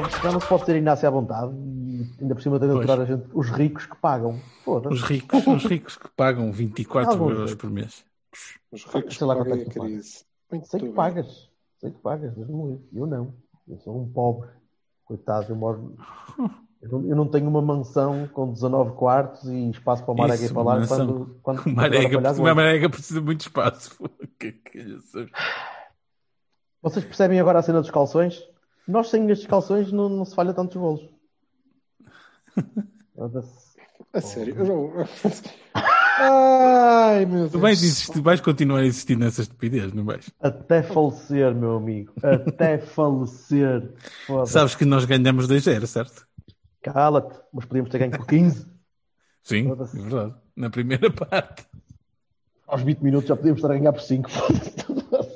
Pode, já não se pode ser Inácio à vontade e ainda por cima tem de aturar a gente, os ricos que pagam. Foda-se. Os ricos, os ricos que pagam 24 Alguns euros ricos. por mês. Os ricos Sei lá quanto pagam é que tu pagas. Muito Sei que bem. pagas, sei que pagas, me livre. Eu não. Eu sou um pobre. Coitado, eu moro. Eu não, tenho uma mansão com 19 quartos e espaço para o Marega Isso, falar quando, quando O Marega, longe. Marega precisa de muito espaço. Que- Vocês percebem agora a cena dos calções? Nós sem estes calções não, não se falha tantos golos. A sério, eu não... Ai, meu Deus. Tu vais, insistir, vais continuar a insistir nessa estupidez, não vais? Até falecer, meu amigo. Até falecer. Foda-se. Sabes que nós ganhamos 2-0, certo? Cala-te. Mas podíamos ter ganho por 15. Sim, é verdade. Na primeira parte. Aos 20 minutos já podíamos estar a ganhar por 5.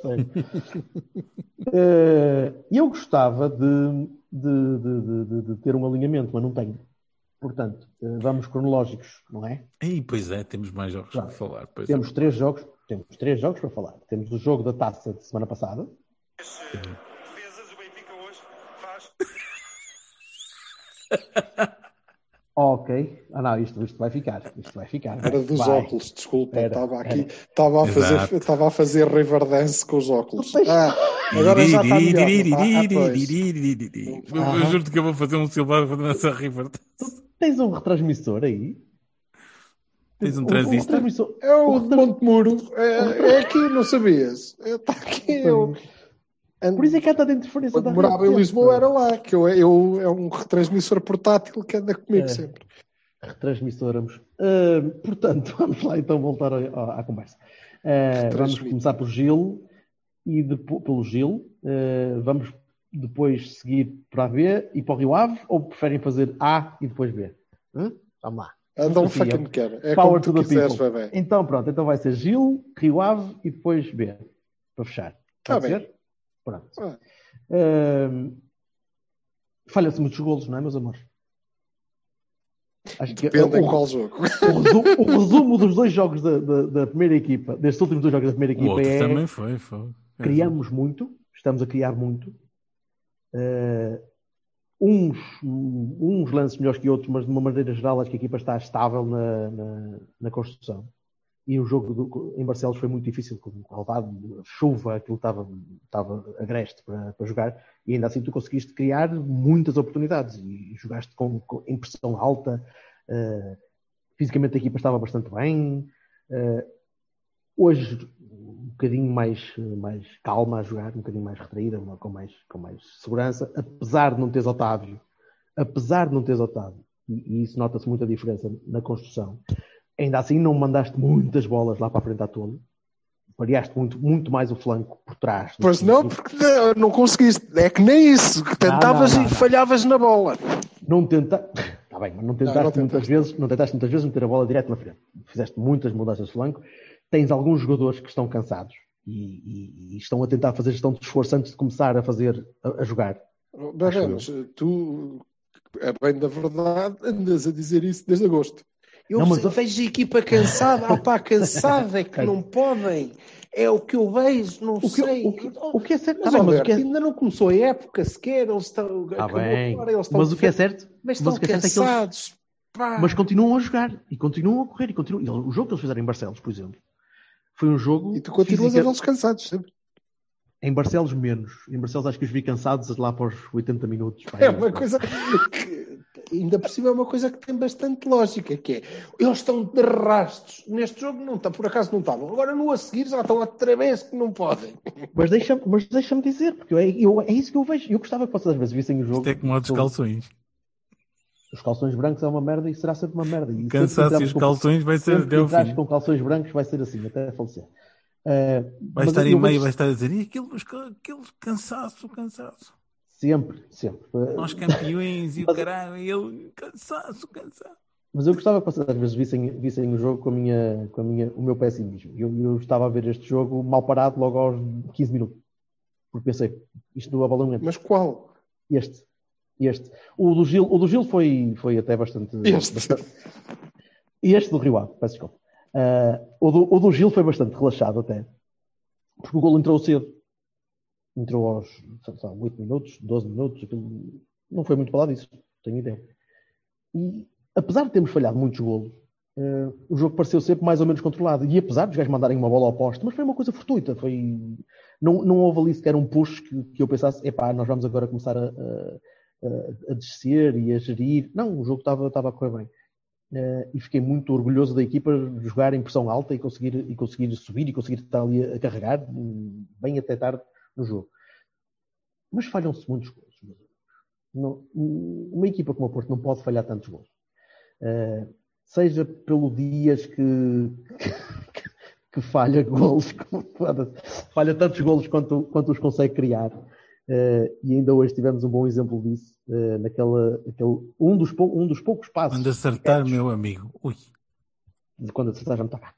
Sério. Eh, eu gostava de, de, de, de- de- de ter um alinhamento, mas não tenho. Portanto, eh, vamos cronológicos, não é? Ei, pois é, temos mais jogos Já. para falar. Pois Temos é. três jogos, temos três jogos para falar. Temos o jogo da taça de semana passada. Defesas, o Benfica hoje faz. Ok. Ah não, isto, isto vai ficar. Isto vai ficar. Era dos Vai. óculos, desculpa. Era, Estava aqui, era. estava a fazer, Exato. estava a fazer riverdance com os óculos. Ah, agora já está melhor. Ah, ah. Eu- Eu Aham. juro que eu vou fazer um Silvano para dançar River. Tens um retransmissor aí? Tens um O- o transistor? retransmissor- É o o de retra- Montemuro. É, é aqui, não sabias? Está aqui. Eu, Por isso é que há tanta interferência quando da morava em rede, Lisboa pá. era lá, que eu, eu, é um retransmissor portátil que anda comigo É. sempre. retransmissoramos. Ah, portanto, vamos lá então voltar à, à conversa. Ah, vamos começar por Gil e depo- pelo Gil. Ah, vamos depois seguir para a B e para o Rio Ave ou preferem fazer A e depois B? Hã? Vamos lá. Don't Sofia. fucking care. É Power como to tu the quiseres. Então pronto, então vai ser Gil, Rio Ave e depois B. Para fechar. Tá Pode bem. Pronto. Ah. Ah, Falha-se muitos golos, não é, meus amores? Acho que Depende o- em qual jogo. o resumo, o resumo dos dois jogos da, da- da primeira equipa, destes últimos dois jogos da primeira O equipa, outro é também foi. foi. criamos muito, estamos a criar muito. Eh, uns, uns lances melhores que outros, mas de uma maneira geral acho que a equipa está estável na, na, na construção. E o jogo do- em Barcelos foi muito difícil, com relevado, chuva, aquilo estava, estava agreste para, para jogar, e ainda assim tu conseguiste criar muitas oportunidades e jogaste com, com em pressão alta. eh, fisicamente a equipa estava bastante bem. eh, hoje um bocadinho mais, mais calma a jogar, um bocadinho mais retraída, com mais, com mais segurança, apesar de não teres Otávio, apesar de não teres Otávio, e, e isso nota-se muita diferença na construção, ainda assim não mandaste muitas bolas lá para a frente à tolo, variaste muito, muito mais o flanco por trás. Pois não, do- porque não, conseguiste. É que nem isso, que tentavas não, não, e não. falhavas na bola. não tenta... Está bem, mas não tentaste, muitas vezes, não tentaste muitas vezes meter a bola direto na frente. Fizeste muitas mudanças de flanco. Tens alguns jogadores que estão cansados e, e- e estão a tentar fazer gestão de esforço antes de começar a fazer, a, a jogar. Mas tu, é bem da verdade, andas a dizer isso desde agosto. Eu, Não, mas vejo a equipa cansada, ah pá, cansada, é que não podem. É o que eu vejo, não O que, sei. o que, o que é certo, Mas, tá bem, mas o Alberto, que é, ainda não começou a época sequer, eles estão. tá bem, agora, eles estão mas o que é certo, Mas mas estão o que é certo é eles- cansados. mas continuam a jogar e continuam a correr e continuam. e O jogo que eles fizeram em Barcelos, por exemplo, foi um jogo E tu continuas física- a vê-los cansados, sempre. em Barcelos menos. Em Barcelos acho que os vi cansados lá para os 80 minutos. pá, É uma coisa ainda por cima, é uma coisa que tem bastante lógica, que é, eles estão de rastros. Neste jogo não está, por acaso não estavam. Agora no a seguir já estão outra vez que não podem. Mas deixa-me mas deixa dizer, porque eu, eu- é isso que eu vejo. Eu gostava que vocês às vezes vissem o jogo. Isto é como sobre- calções. Os calções brancos é uma merda e será sempre uma merda. E Cansaço e os com- calções vai ser até o fim. com calções brancos vai ser assim, até falecer. Eh, Vai estar eu em meio, vejo vai estar a dizer, e aquilo, aquele cansaço, cansaço. Sempre, sempre. Nós campeões e o caralho, e ele, cansaço, cansaço. Mas eu gostava que vocês às vezes vissem, vissem o jogo com, a minha, com a minha, o meu pessimismo. Eu, eu estava a ver este jogo mal parado logo aos 15 minutos. Porque pensei, isto do Abalão entra. Mas qual? Este. Este. O do Gil, o do Gil foi, foi até bastante. Este. bastante- E este do Rio Ave, peço desculpa. Ah, o, do, o do Gil foi bastante relaxado até. Porque o golo entrou cedo. Entrou aos lá, 8 minutos, 12 minutos. aquilo- Não foi muito para lá disso, tenho ideia. E apesar de termos falhado muitos golos, ah, o jogo pareceu sempre mais ou menos controlado. E apesar dos gajos mandarem uma bola ao poste, mas foi uma coisa fortuita. Foi... Não, não houve ali sequer um push que, que eu pensasse, epá, nós vamos agora começar a, a, a- descer e a gerir. Não, o jogo estava, estava a correr bem. Eh, e fiquei muito orgulhoso da equipa jogar em pressão alta e conseguir, e conseguir subir e conseguir estar ali a, a carregar hum, bem até tarde no jogo. Mas falham-se muitos gols. Não- uma equipa como a Porto não pode falhar tantos gols. Eh, seja pelo Dias que, que, que falha golos, falha tantos golos quanto, quanto os consegue criar. Eh, e ainda hoje tivemos um bom exemplo disso, eh, naquela, aquele, um, dos pou- um dos poucos passos Quando acertar, meu amigo. Ui. quando acertar já não está cá.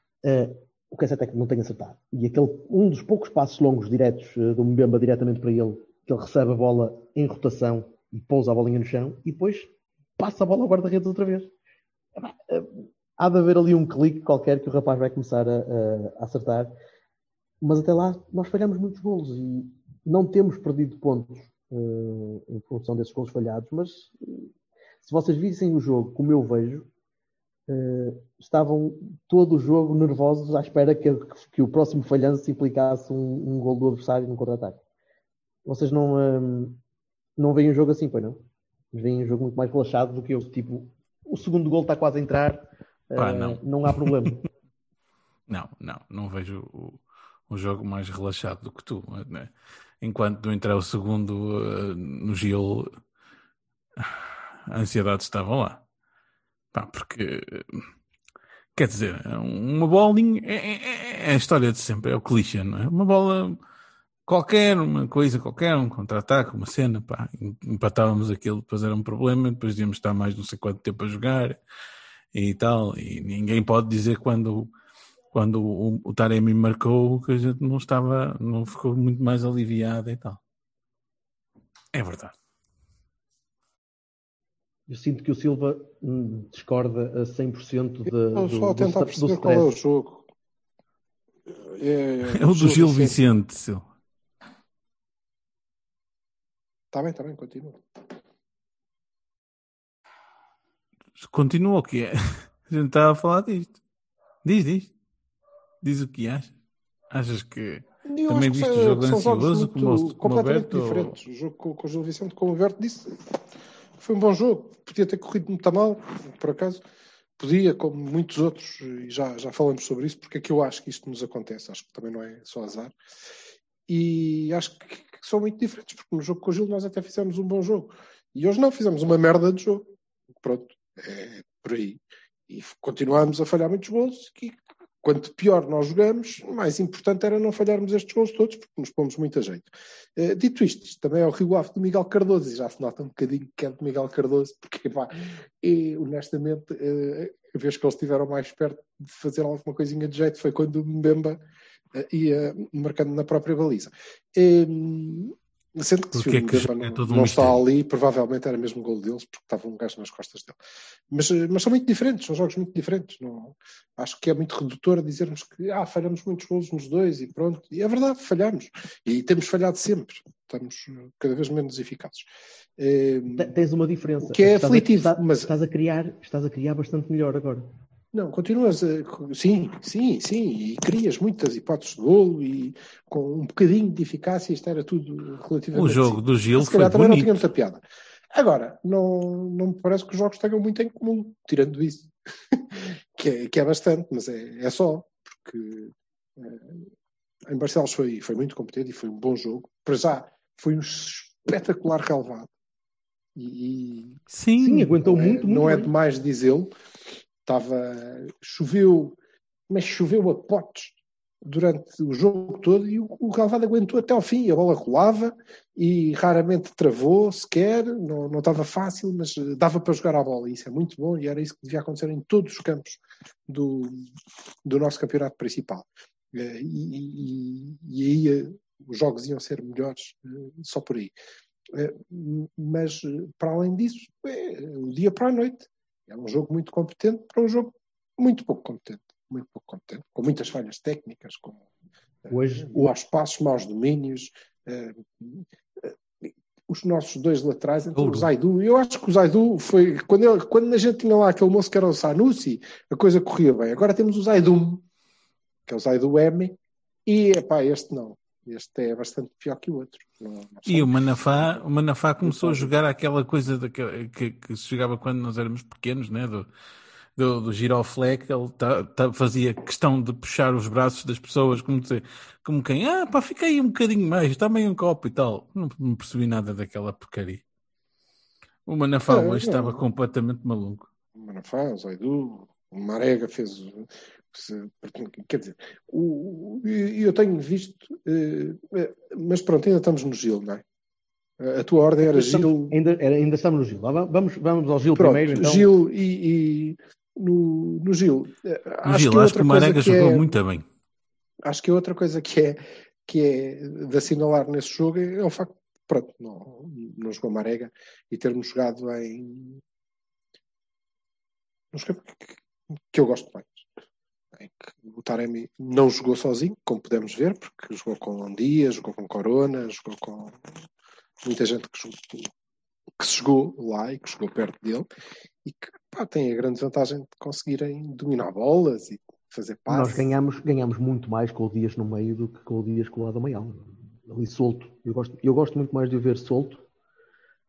O que é certo é não tem acertado. E aquele, um dos poucos passos longos diretos eh, do Mbemba diretamente para ele, que ele recebe a bola em rotação e pousa a bolinha no chão e depois passa a bola ao guarda-redes outra vez. Eh, Há de haver ali um clique qualquer que o rapaz vai começar a, a- acertar. Mas até lá nós falhamos muitos golos e não temos perdido pontos eh, em função desses golos falhados, mas se vocês vissem o jogo como eu vejo, eh, estavam todo o jogo nervosos à espera que, que o próximo falhanço implicasse um, um gol do adversário num contra-ataque. Vocês não, eh, não veem o jogo assim, pois não? Veem o jogo muito mais relaxado do que eu. Tipo, o segundo gol está quase a entrar, Pá, eh, não. não há problema. Não, não, não vejo o, o jogo mais relaxado do que tu. né? Enquanto não entrar o segundo eh, no Gil, a ansiedade estava lá. Pá, porque, quer dizer, uma bolinha é, é- é a história de sempre, é o clichê, não é? Uma bola qualquer, uma coisa qualquer, um contra-ataque, uma cena, pá, empatávamos aquilo, depois era um problema, depois íamos estar mais não sei quanto tempo a jogar e tal, e ninguém pode dizer quando quando o, o Taremi marcou que a gente não estava, não ficou muito mais aliviada e tal. É verdade. Eu sinto que o Silva hum, discorda a 100% de, do, só a do, tentar do perceber qual é o jogo. É, É o do Gil Vicente, Sil. Está bem, está bem, continua. Continua o que é. A gente estava a falar disto. Diz, diz. Diz o que achas. Achas que Eu também viste o jogo ansioso muito- como, o- como o completamente Alberto? ou-. O jogo com, com o Gil Vicente, como o Alberto disse, foi um bom jogo. Podia ter corrido muito mal, por acaso. Podia, como muitos outros, e já, já falamos sobre isso, porque é que eu acho que isto nos acontece. Acho que também não é só azar. E acho que, que são muito diferentes, porque no jogo com o Gil nós até fizemos um bom jogo. E hoje não, fizemos uma merda de jogo. Pronto, é por aí. E continuámos a falhar muitos gols. E quanto pior nós jogamos, mais importante era não falharmos estes gols todos, porque nos pomos muito a jeito. Eh, dito isto, também é o Rio Ave do Miguel Cardoso, e já se nota um bocadinho que é de Miguel Cardoso, porque, pá, e, honestamente, eh, a vez que eles estiveram mais perto de fazer alguma coisinha de jeito foi quando o Mbemba eh, ia marcando na própria baliza. Sendo que se Porque o é que é não, todo um não está mistério. ali, provavelmente era mesmo o gol deles, porque estava um gajo nas costas dele. Mas, mas são muito diferentes, são jogos muito diferentes. Não, acho que é muito redutor dizermos que ah, falhamos muitos golos nos dois e pronto. E é verdade, falhamos. E temos falhado sempre. Estamos cada vez menos eficazes. Te- Tens uma diferença. Que é Estás a- aflitivo, está- mas- estás, a criar, estás a criar bastante melhor agora. Não, continuas a. Sim, sim, sim. E crias muitas hipóteses de golo e com um bocadinho de eficácia, isto era tudo relativamente. O jogo simples. do Gil Se calhar foi também não bonito. tinha muita piada. Agora, não, não me parece que os jogos tenham muito em comum, tirando isso. que, é, que é bastante, mas é, é só, porque eh, em Barcelos foi, foi muito competente e foi um bom jogo. Para já, foi um espetacular relevado. E, e Sim, Sim, aguentou não é, muito, muito não é bem. demais dizê-lo. Estava. Choveu, mas choveu a potes. durante o jogo todo e o, Galvado aguentou até ao fim. A bola rolava e raramente travou sequer, não, não estava fácil, mas eh, dava para jogar a bola. E isso é muito bom e era isso que devia acontecer em todos os campos do, do nosso campeonato principal. Eh, E, e- e aí eh, os jogos iam ser melhores só por aí. Mas, para além disso, é o dia para a noite. É um jogo muito competente para um jogo muito pouco competente. Muito pouco competente, com muitas falhas técnicas, com eh, Hoje- maus passos, maus domínios. eh, eh, os nossos dois laterais, então o Ouro. Zaidu, eu acho que o Zaidu foi, quando, ele, quando a gente tinha lá aquele moço que era o Sanusi, a coisa corria bem. Agora temos o Zaidu, que é o Zaidu M, e epá, este não. Este é bastante pior que o outro. Não, não E o Manafá, o Manafá começou a jogar aquela coisa daquela, que, que se jogava quando nós éramos pequenos, né? do, do, do giroflex, ele tá- tá- fazia questão de puxar os braços das pessoas, como, dizer, como quem, ah, pá, fica aí um bocadinho mais, aí um copo e tal. Não, não percebi nada daquela porcaria. O Manafá É, hoje estava completamente maluco. o Manafá, o Zaidu, o Marega fez. Se- Quer dizer, o, e eu tenho visto, eh, eh, mas pronto, ainda estamos no Gil, não é? A tua ordem era Gil. Estamos- ainda, era- ainda estamos no Gil. Vamos, vamos ao Gil Pronto, primeiro, então. Gil e, e no, no Gil. eh, No acho Gil, que acho outra que o Marega coisa que jogou é- muito bem. Acho que é outra coisa que é, que é de assinalar nesse jogo é o facto pronto, não, não jogou Marega e termos jogado em. num esquema que, que eu gosto mais. Em que o Taremi não jogou sozinho, como podemos ver, porque jogou com Dia, jogou com Corona, jogou com muita gente que, jogou- que se jogou lá e que jogou perto dele e que pá, tem a grande vantagem de conseguirem dominar bolas e fazer Nós passes. ganhamos, ganhamos muito mais com o Dias no meio do que com o Dias colado ao meio. Ali solto. Eu gosto, eu gosto muito mais de o ver solto.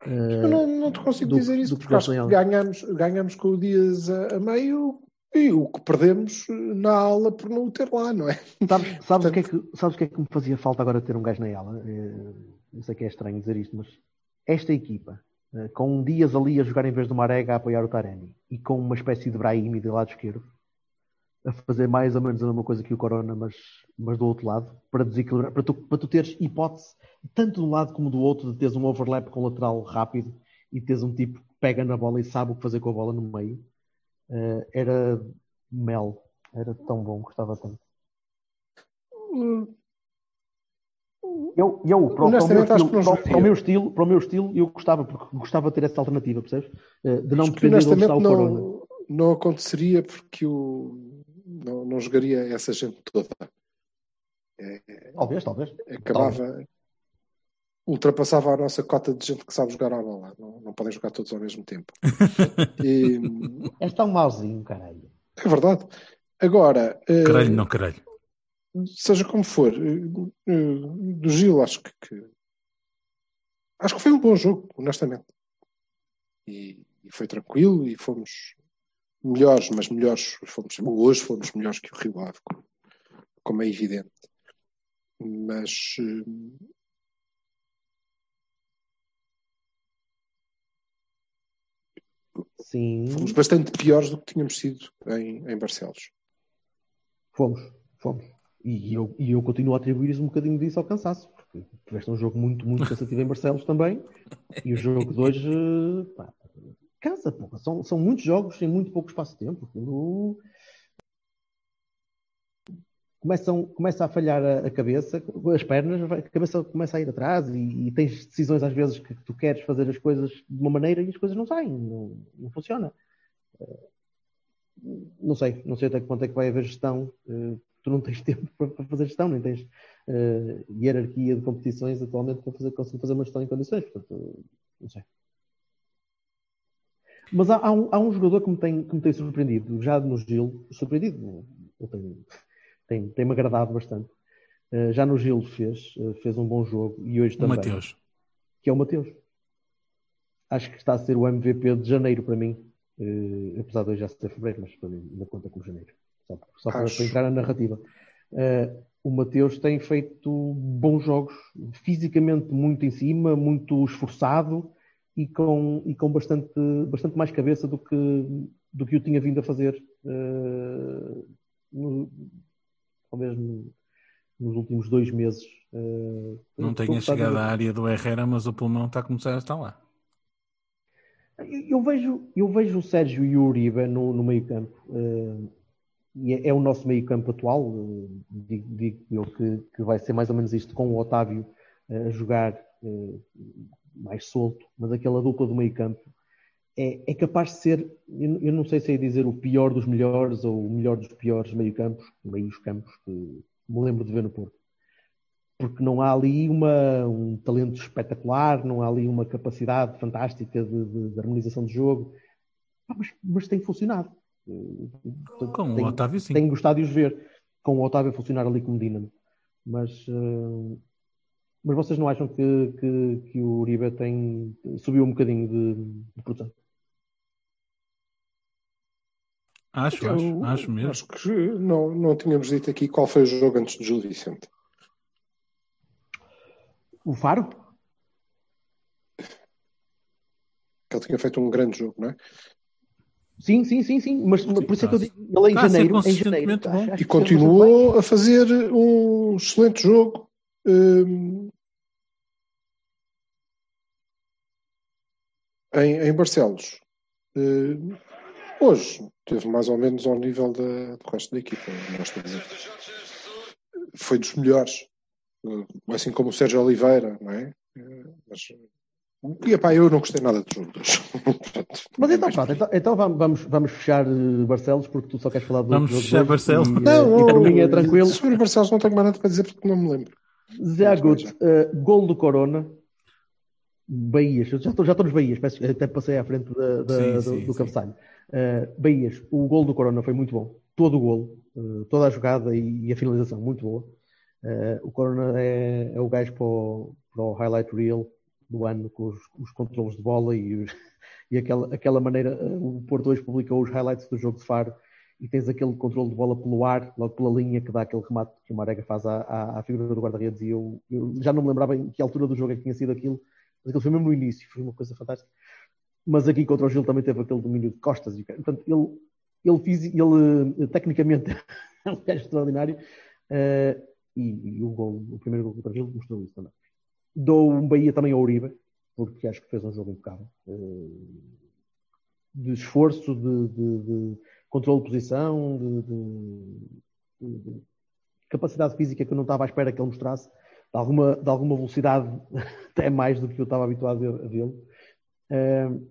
eh, Eu não, não te consigo do- dizer isso, porque acho que ganhamos, ganhamos com o Dias a, a meio e o que perdemos na aula por não o ter lá, não é? Sabes, sabes, o que é que, sabes o que é que me fazia falta agora ter um gajo na ela? Eh, Eu sei que é estranho dizer isto, mas esta equipa, eh, com um Dias ali a jogar em vez do Marega a apoiar o Taremi e com uma espécie de Brahimi do lado esquerdo, a fazer mais ou menos a mesma coisa que o Corona, mas, mas do outro lado, para desequilibrar, para tu, para tu teres hipótese, tanto de um lado como do outro, de teres um overlap com o lateral rápido e teres um tipo que pega na bola e sabe o que fazer com a bola no meio, eh, era mel. Era tão bom, gostava tanto. Eu, eu para, o- para o meu estilo, não para, para o meu estilo, para o meu estilo, eu gostava, porque gostava de ter essa alternativa, percebes? Eh, De não depender de onde está honestamente o Corona. não, não aconteceria porque o, não, não jogaria essa gente toda. Talvez, talvez. Acabava, ultrapassava a nossa cota de gente que sabe jogar à bola. Não, não podem jogar todos ao mesmo tempo. E, És tão mauzinho, caralho. é verdade. Agora, eh, Caralho, não caralho. seja como for, eh, eh, do Gil, acho que, que- acho que foi um bom jogo, honestamente. E, e foi tranquilo e fomos melhores, mas melhores fomos hoje fomos melhores que o Rio Ave, como, como é evidente. Mas Sim, fomos bastante piores do que tínhamos sido em, em Barcelos. fomos, fomos. E eu, e eu continuo a atribuir um bocadinho disso ao cansaço, porque tiveste um jogo muito, muito cansativo em Barcelos também, e o jogo de hoje, eh, pá, cansa, porra. São, são muitos jogos em muito pouco espaço de tempo. Começam, começa a falhar a, a cabeça, as pernas, a cabeça começa a ir atrás e, e tens decisões às vezes que tu queres fazer as coisas de uma maneira e as coisas não saem, não, não funciona. Eh, Não sei, não sei até que ponto é que vai haver gestão. eh, Tu não tens tempo para fazer gestão, nem tens eh, hierarquia de competições atualmente para fazer, conseguir fazer uma gestão em condições. Portanto, não sei. Mas há, há um, há um jogador que me, tem, que me tem surpreendido, já no Gil, surpreendido, eu tenho, tem, tem-me agradado bastante. Eh, já no Gil fez, eh, fez um bom jogo e hoje O também. Mateus. Que é o Mateus. Acho que está a ser o MVP de janeiro para mim. Eh, apesar de hoje já ser fevereiro, mas para mim ainda conta como janeiro. Só, só para, para entrar na narrativa. O Mateus tem feito bons jogos, fisicamente muito em cima, muito esforçado e com, e com bastante, bastante mais cabeça do que, do que eu tinha vindo a fazer. no- talvez no- nos últimos dois meses. Uh, não tenha chegado à área do Herrera, mas o pulmão está a começar a estar lá. Eu, eu vejo, eu vejo o Sérgio e o Uribe no, no meio campo. eh, e é, é o nosso meio campo atual. eh, digo, digo eu que, que vai ser mais ou menos isto com o Otávio a jogar mais solto, mas aquela dupla do meio campo é, é capaz de ser, eu, eu não sei se é dizer o pior dos melhores ou o melhor dos piores meio campos, meios campos que me lembro de ver no Porto porque não há ali uma, um talento espetacular, não há ali uma capacidade fantástica de, de- de harmonização de jogo, Pá, mas, mas tem funcionado. Com o tenho- Otávio, sim. Tenho gostado de os ver, com o Otávio a funcionar ali como dínamo. Mas, eh, mas vocês não acham que, que, que o Uribe tem, subiu um bocadinho de, de produção? Acho, Eu acho, acho mesmo. Acho que não, não tínhamos dito aqui qual foi o jogo antes de Gil Vicente. O Faro? Que ele tinha feito um grande jogo, não é? Sim, sim, sim, sim. Mas, mas por isso é que eu digo, ele em Está a ser janeiro, em janeiro, bom. acho- acho E continuou a fazer um excelente jogo. Hum, em, em Barcelos. Hum, hoje teve mais ou menos ao nível da, do resto da equipa. não gosto de dizer. Foi dos melhores. Hum, Assim como o Sérgio Oliveira, não é? Mas, e, epá, eu não gostei nada de. Portanto, Mas então, pronto, então, então vamos, vamos, fechar eh, Barcelos, porque tu só queres falar do Vamos fechar Barcelos. E, eh, Não, e é tranquilo. Sobre Barcelos não tenho mais nada para dizer porque não me lembro. Zé Agut, eh, gol do Corona. Bahias, já estou, já estou nos Bahias, peço- até passei à frente da- da- Sim, do, sim, do cabeçalho. Eh, Bahias, o gol do Corona foi muito bom. Todo o gol, eh, toda a jogada e, e a finalização, muito boa. Eh, o Corona é, é o gajo para o, para o highlight reel do ano, com os, os controles de bola e, os- e aquela, aquela maneira. eh, O Porto hoje publicou os highlights do jogo de Faro e tens aquele controle de bola pelo ar, logo pela linha, que dá aquele remate que o Marega faz à, à, à figura do guarda-redes. E eu, eu já não me lembrava em que altura do jogo é que tinha sido aquilo, mas aquilo foi mesmo no início, foi uma coisa fantástica. Mas aqui contra o Gil também teve aquele domínio de costas. E, portanto, ele, ele, fiz, ele eh, tecnicamente é um gajo extraordinário. eh, e, e o, gol, o primeiro gol contra o Gil mostrou isso também. Dou um Bahia também ao Uribe, porque acho que fez um jogo impecável. eh, de esforço, de, de, de controle de posição, de, de- de capacidade física que eu não estava à espera que ele mostrasse, de alguma, de alguma velocidade, até mais do que eu estava habituado a vê-lo. Ahm,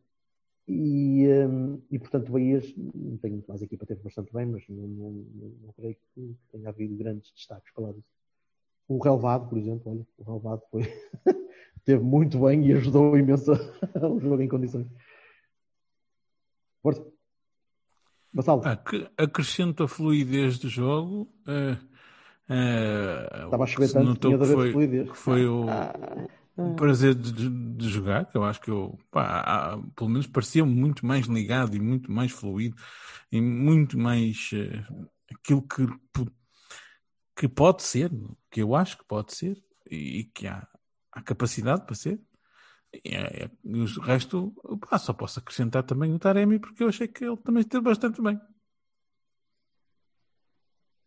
e, ahm, e, portanto, Bahias, não tenho muito mais equipa, teve bastante bem, mas não, não, não- não creio que tenha havido grandes destaques para lá disso. O relevado, por exemplo, olha, o relevado foi, teve muito bem e ajudou imenso o jogo em condições. Ac- Acrescenta a fluidez do jogo. eh, eh, Estava a chover tanto, tinha de haver foi, fluidez. que foi o, o prazer de, de- jogar, que eu acho que eu, pá, ah, pelo menos parecia muito mais ligado e muito mais fluido e muito mais eh, aquilo que, que pode ser, que eu acho que pode ser e que há, há capacidade para ser. E, é- é- e o resto, pá, só posso acrescentar também o Taremi porque eu achei que ele também esteve bastante bem.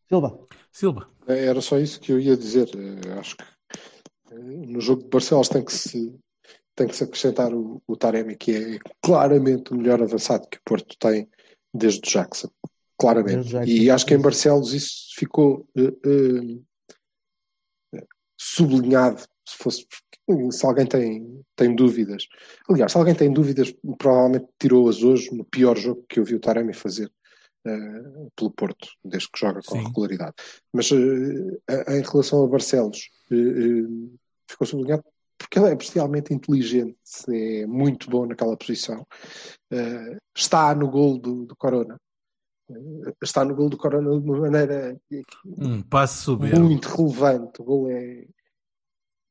Silva, Silva. Era só isso que eu ia dizer. Eh, Acho que eh, no jogo de Barcelos tem que se, tem que se acrescentar o, o Taremi, que é claramente o melhor avançado que o Porto tem desde o Jackson. Claramente. Desde Jackson, E acho que em. Barcelos isso ficou eh, eh, sublinhado. Se, fosse, se alguém tem, tem dúvidas. Aliás, se alguém tem dúvidas, provavelmente tirou-as hoje no pior jogo que eu vi o Taremi fazer eh, pelo Porto, desde que joga com Sim. regularidade. Mas eh, em relação a Barcelos, eh, ficou sublinhado porque ele é bestialmente inteligente, é muito bom naquela posição. Está no gol do, do Corona. Está no gol do Corona de uma maneira Um passo muito relevante. O gol é.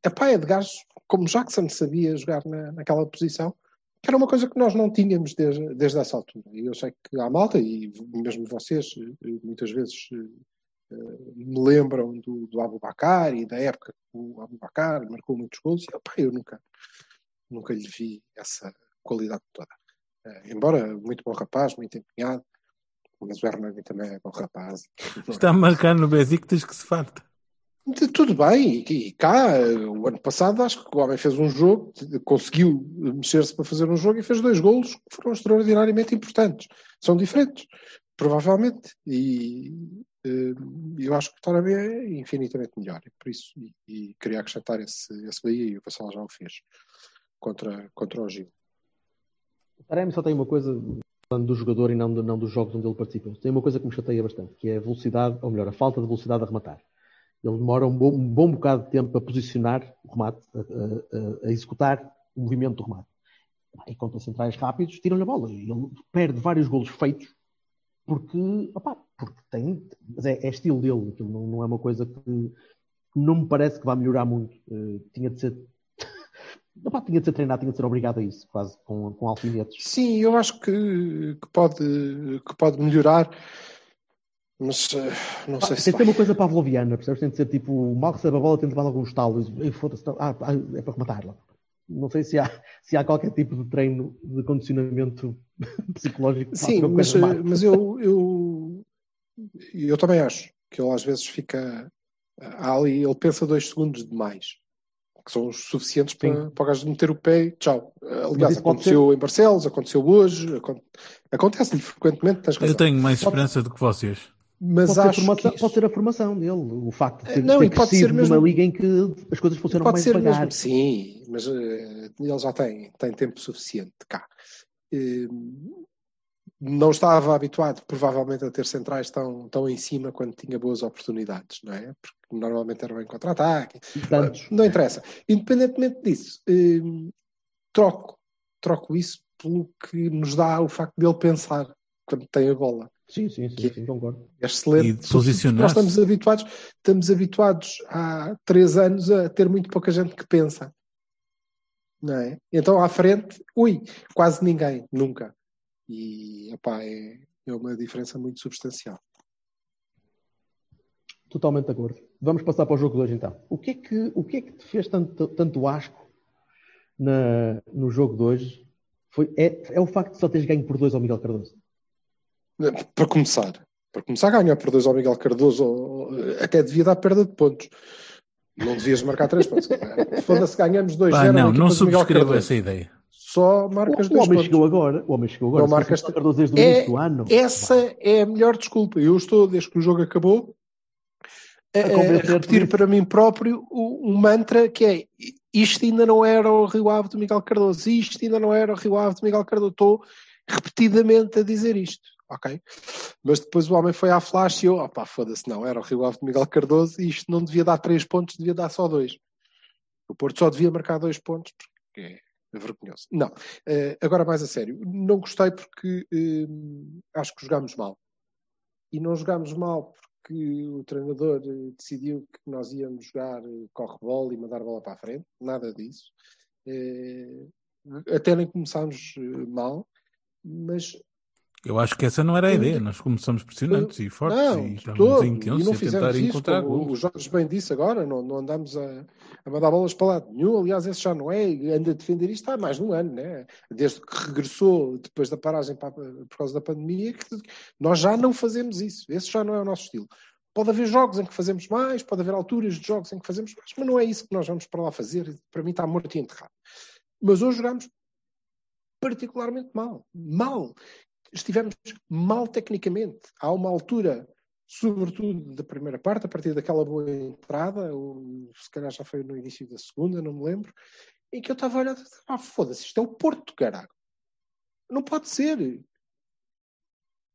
É de gajo, como Jackson sabia jogar na, naquela posição, que era uma coisa que nós não tínhamos desde, desde essa altura. E eu sei que há malta, e mesmo vocês, eh, muitas vezes eh, eh, me lembram do, do Abu Bakar e da época que o Abu Bakar marcou muitos gols, e epá, eu nunca, nunca lhe vi essa qualidade toda. Embora muito bom rapaz, muito empenhado, mas o Hernani também é bom rapaz. Está a marcar no Besiktas que se farta. Tudo bem, e, cá, o ano passado, acho que o homem fez um jogo, conseguiu mexer-se para fazer um jogo e fez dois golos que foram extraordinariamente importantes. São diferentes, provavelmente, e eh, eu acho que o Taremi é infinitamente melhor, por isso, e, e queria acrescentar esse, esse e o Vassal já o fez, contra, contra o Gil. O Taremi só tem uma coisa, falando do jogador e não, não dos jogos onde ele participa, tem uma coisa que me chateia bastante, que é a velocidade, ou melhor, a falta de velocidade a rematar. Ele demora um bom, um bom bocado de tempo a posicionar o remate, a, a- a- executar o movimento do remate. E contra centrais rápidos, tiram-lhe a bola. Ele perde vários golos feitos porque, porque tem, mas é, é estilo dele, não, não é uma coisa que, não me parece que vá melhorar muito. Eh, tinha de ser opá, tinha de ser treinado, tinha de ser obrigado a isso, quase com, com alfinetes. Sim, eu acho que, que pode, que pode melhorar, mas eh, não Ah, sei se tem ser vai. uma coisa pavloviana, percebes? Tem de ser tipo, mal recebe a bola, tem de levar e- e foda-se, ah, ah, é para rematar-la. Não sei se há, se há qualquer tipo de treino de condicionamento psicológico. que Sim, que mas, eh, mas eu, eu, eu também acho que ele às vezes fica há ali, ele pensa dois segundos demais, que são os suficientes para, para o gajo meter o pé e tchau. Aliás, aconteceu em Barcelos, aconteceu hoje, acon- acontece-lhe frequentemente, Eu tenho mais esperança do que vocês. Mas pode, ser acho formação, que pode ser a formação dele, o facto de ter, Não, ter e pode crescido ser mesmo- numa liga em que as coisas funcionam Pode mais ser devagar. mesmo, sim, mas eh, ele já tem, tem tempo suficiente cá. Eh, não estava habituado, provavelmente, a ter centrais tão, tão em cima quando tinha boas oportunidades, não é? Porque normalmente era em contra-ataque. Não interessa. Independentemente disso, eh, troco, troco isso pelo que nos dá o facto dele pensar quando tem a bola. Sim, sim, sim, sim, concordo. É excelente. E de posicionar-se. Nós estamos habituados, estamos habituados há três anos a ter muito pouca gente que pensa. Não é? Então à frente, ui, quase ninguém, nunca. E epá, é, é uma diferença muito substancial. Totalmente de acordo. Vamos passar para o jogo de hoje então. O que é que, o que, é que te fez tanto, tanto asco na, no jogo de hoje? Foi, é, é o facto de só teres ganho por dois ao Miguel Cardoso. Para começar, para começar a ganhar por dois ao Miguel Cardoso, ou- até devia dar perda de pontos. Não devias marcar três pontos. Foda-se, ganhamos dois Pá, não, não subscrevo essa ideia. Só marcas O, o dois homem pontos. chegou agora. O homem chegou agora. Não marcas- Cardoso desde o É- início do ano. Essa é a melhor desculpa. Eu estou, desde que o jogo acabou, a, A repetir para mim próprio o- um mantra que é isto ainda não era o Rio Ave do Miguel Cardoso, isto ainda não era o Rio Ave do Miguel Cardoso. Estou repetidamente a dizer isto, ok? Mas depois o homem foi à flash e eu, opá, foda-se, não, era o Rio Ave do Miguel Cardoso e isto não devia dar três pontos, devia dar só dois. O Porto só devia marcar dois pontos, porque é vergonhoso. Não, Eh, agora mais a sério, não gostei porque eh, acho que jogámos mal. E não jogámos mal porque o treinador eh, decidiu que nós íamos jogar corre-bola e mandar bola para a frente, nada disso. Até nem começámos mal, mas Eu acho que essa não era a ideia. Nós começamos pressionantes e fortes não, e estávamos intensos E não fizemos isso, encontrar como o Jorge bem disse agora, não, não andamos a, a mandar bolas para lado nenhum. Aliás, esse já não é, anda a defender isto há mais de um ano, né? desde que regressou depois da paragem para- por causa da pandemia, que nós já não fazemos isso. Esse já não é o nosso estilo. Pode haver jogos em que fazemos mais, pode haver alturas de jogos em que fazemos mais, mas não é isso que nós vamos para lá fazer. Para mim está morto e enterrado. Mas hoje jogamos particularmente mal. Mal. Estivemos mal tecnicamente. Há uma altura, sobretudo da primeira parte, a partir daquela boa entrada, ou se calhar já foi no início da segunda, não me lembro, em que eu estava olhar, ah, foda-se, isto é o Porto, caralho. Não pode ser.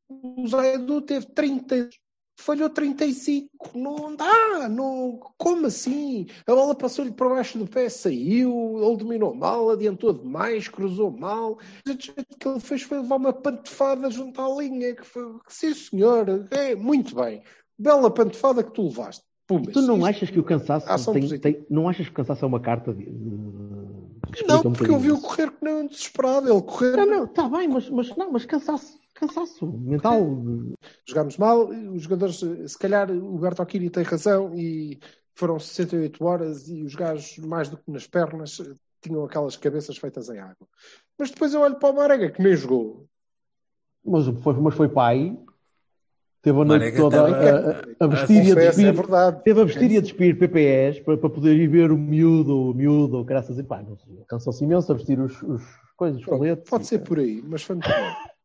O Zaidu teve 30, falhou 35. Não dá, não. Como assim? A bola passou-lhe por baixo do pé, saiu, ele dominou mal, adiantou demais, cruzou mal. O que ele fez foi levar uma pantofada junto à linha. Que foi, sim, senhor, é muito bem. Bela pantofada que tu levaste. Pumas. Tu não achas que o cansaço tem, tem- não achas que o cansaço é uma carta de, de- Não, um porque eu bocadinho vi o isso? correr que não desesperado. Ele correr. Não, não, está bem, mas, mas não, mas cansaço, cansaço mental. jogámos mal, os jogadores, se calhar o Bertolini tem razão e foram 68 horas e os gajos, mais do que nas pernas, tinham aquelas cabeças feitas em água. Mas depois eu olho para o Marega, que nem jogou. Mas foi, mas foi pai. Teve a noite Marega toda a, a- a vestir e a Confesso, é despir. verdade. Teve a vestir e a despir PPS para, para poder ir ver o miúdo, o miúdo, graças a sei, cansou-se imenso a vestir os, os coisas, os coletes. Pode ser por aí, mas foi muito bom.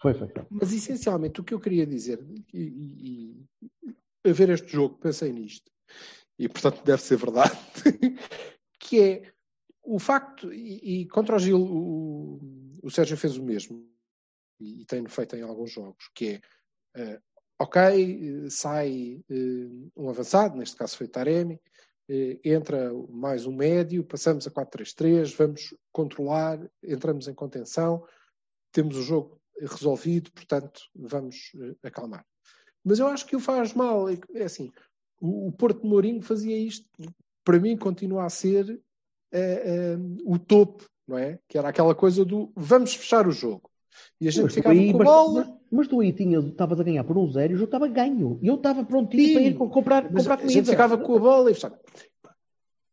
Foi, foi. Mas essencialmente o que eu queria dizer, e, e- a ver este jogo, pensei nisto, e portanto deve ser verdade, que é o facto, e, e contra o Gil o, o Sérgio fez o mesmo, e, e tem feito em alguns jogos, que é eh, ok, eh, sai eh, um avançado, neste caso foi Taremi, entra mais um médio, passamos a 4-3-3, vamos controlar, entramos em contenção, temos o jogo resolvido, portanto, vamos eh, acalmar. Mas eu acho que o faz mal. É é assim, o, o Porto de Mourinho fazia isto, para mim, continua a ser eh, o topo, não é? Que era aquela coisa do vamos fechar o jogo. E a gente Mas ficava aí, com a bola. mas, mas tu aí estavas a ganhar por um zero e o jogo estava ganho. E eu estava prontinho Sim, para ir co- comprar, comprar a comida. gente ficava com a bola e fechava.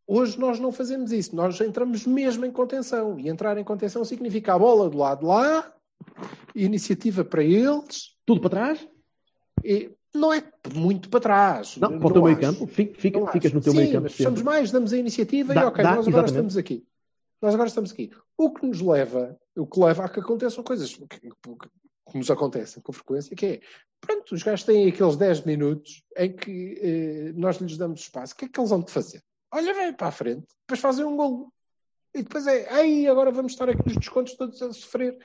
Hoje nós não fazemos isso. Nós entramos mesmo em contenção. E entrar em contenção significa a bola do lado de lá, iniciativa para eles. Tudo para trás? E não é muito para trás. Não, para o teu meio campo. Fica, fica- ficas no teu Sim, meio campo. sempre. mais, damos a iniciativa Dá- e ok, dá, nós agora exatamente. estamos aqui. Nós agora estamos aqui. O que nos leva, o que leva a que aconteçam coisas que, que- que nos acontecem com frequência, que é, pronto, os gajos têm aqueles 10 minutos em que eh, nós lhes damos espaço. O que é que eles vão de fazer? Olha, vem para a frente, depois fazem um golo. E depois é, aí agora vamos estar aqui nos descontos todos a sofrer.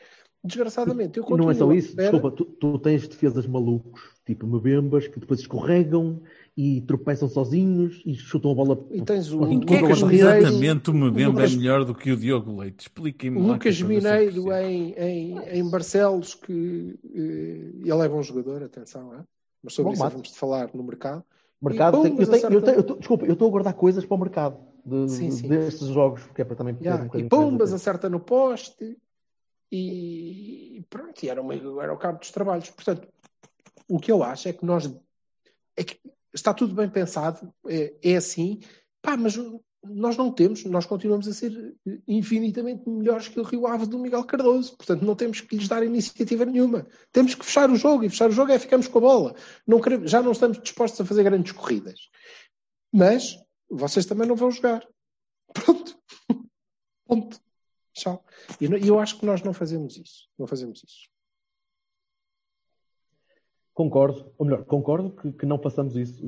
Desgraçadamente. Eu E não é só continuo isso, espera- desculpa, tu, tu tens defesas malucos, tipo Mebembas, que depois escorregam e tropeçam sozinhos e chutam a bola. E tens o que é Lucas Mineiro- exatamente o Mbemba é Lucas- melhor do que o Diogo Leite? Expliquem-me. Lucas é Mineiro em, em, em Barcelos, que eh, ele é bom jogador, atenção, é? mas sobre Bom isso mate. vamos falar no mercado. Mercado, E eu tenho, eu tenho- eu tô- desculpa, eu estou a guardar coisas para o mercado de, Sim, sim. destes jogos, que é para também Yeah, um e Pombas acerta no poste e pronto, e era, uma, era o cabo dos trabalhos. Portanto, o que eu acho é que nós é que está tudo bem pensado, é, é assim, pá, mas nós não temos, nós continuamos a ser infinitamente melhores que o Rio Ave do Miguel Cardoso. Portanto, não temos que lhes dar iniciativa nenhuma. Temos que fechar o jogo e fechar o jogo é ficamos com a bola. Não queremos, já não estamos dispostos a fazer grandes corridas. Mas vocês também não vão jogar. Pronto. Ponto. Tchau. E eu acho que nós não fazemos isso. Não fazemos isso. Concordo, ou melhor, concordo que, que não façamos isso.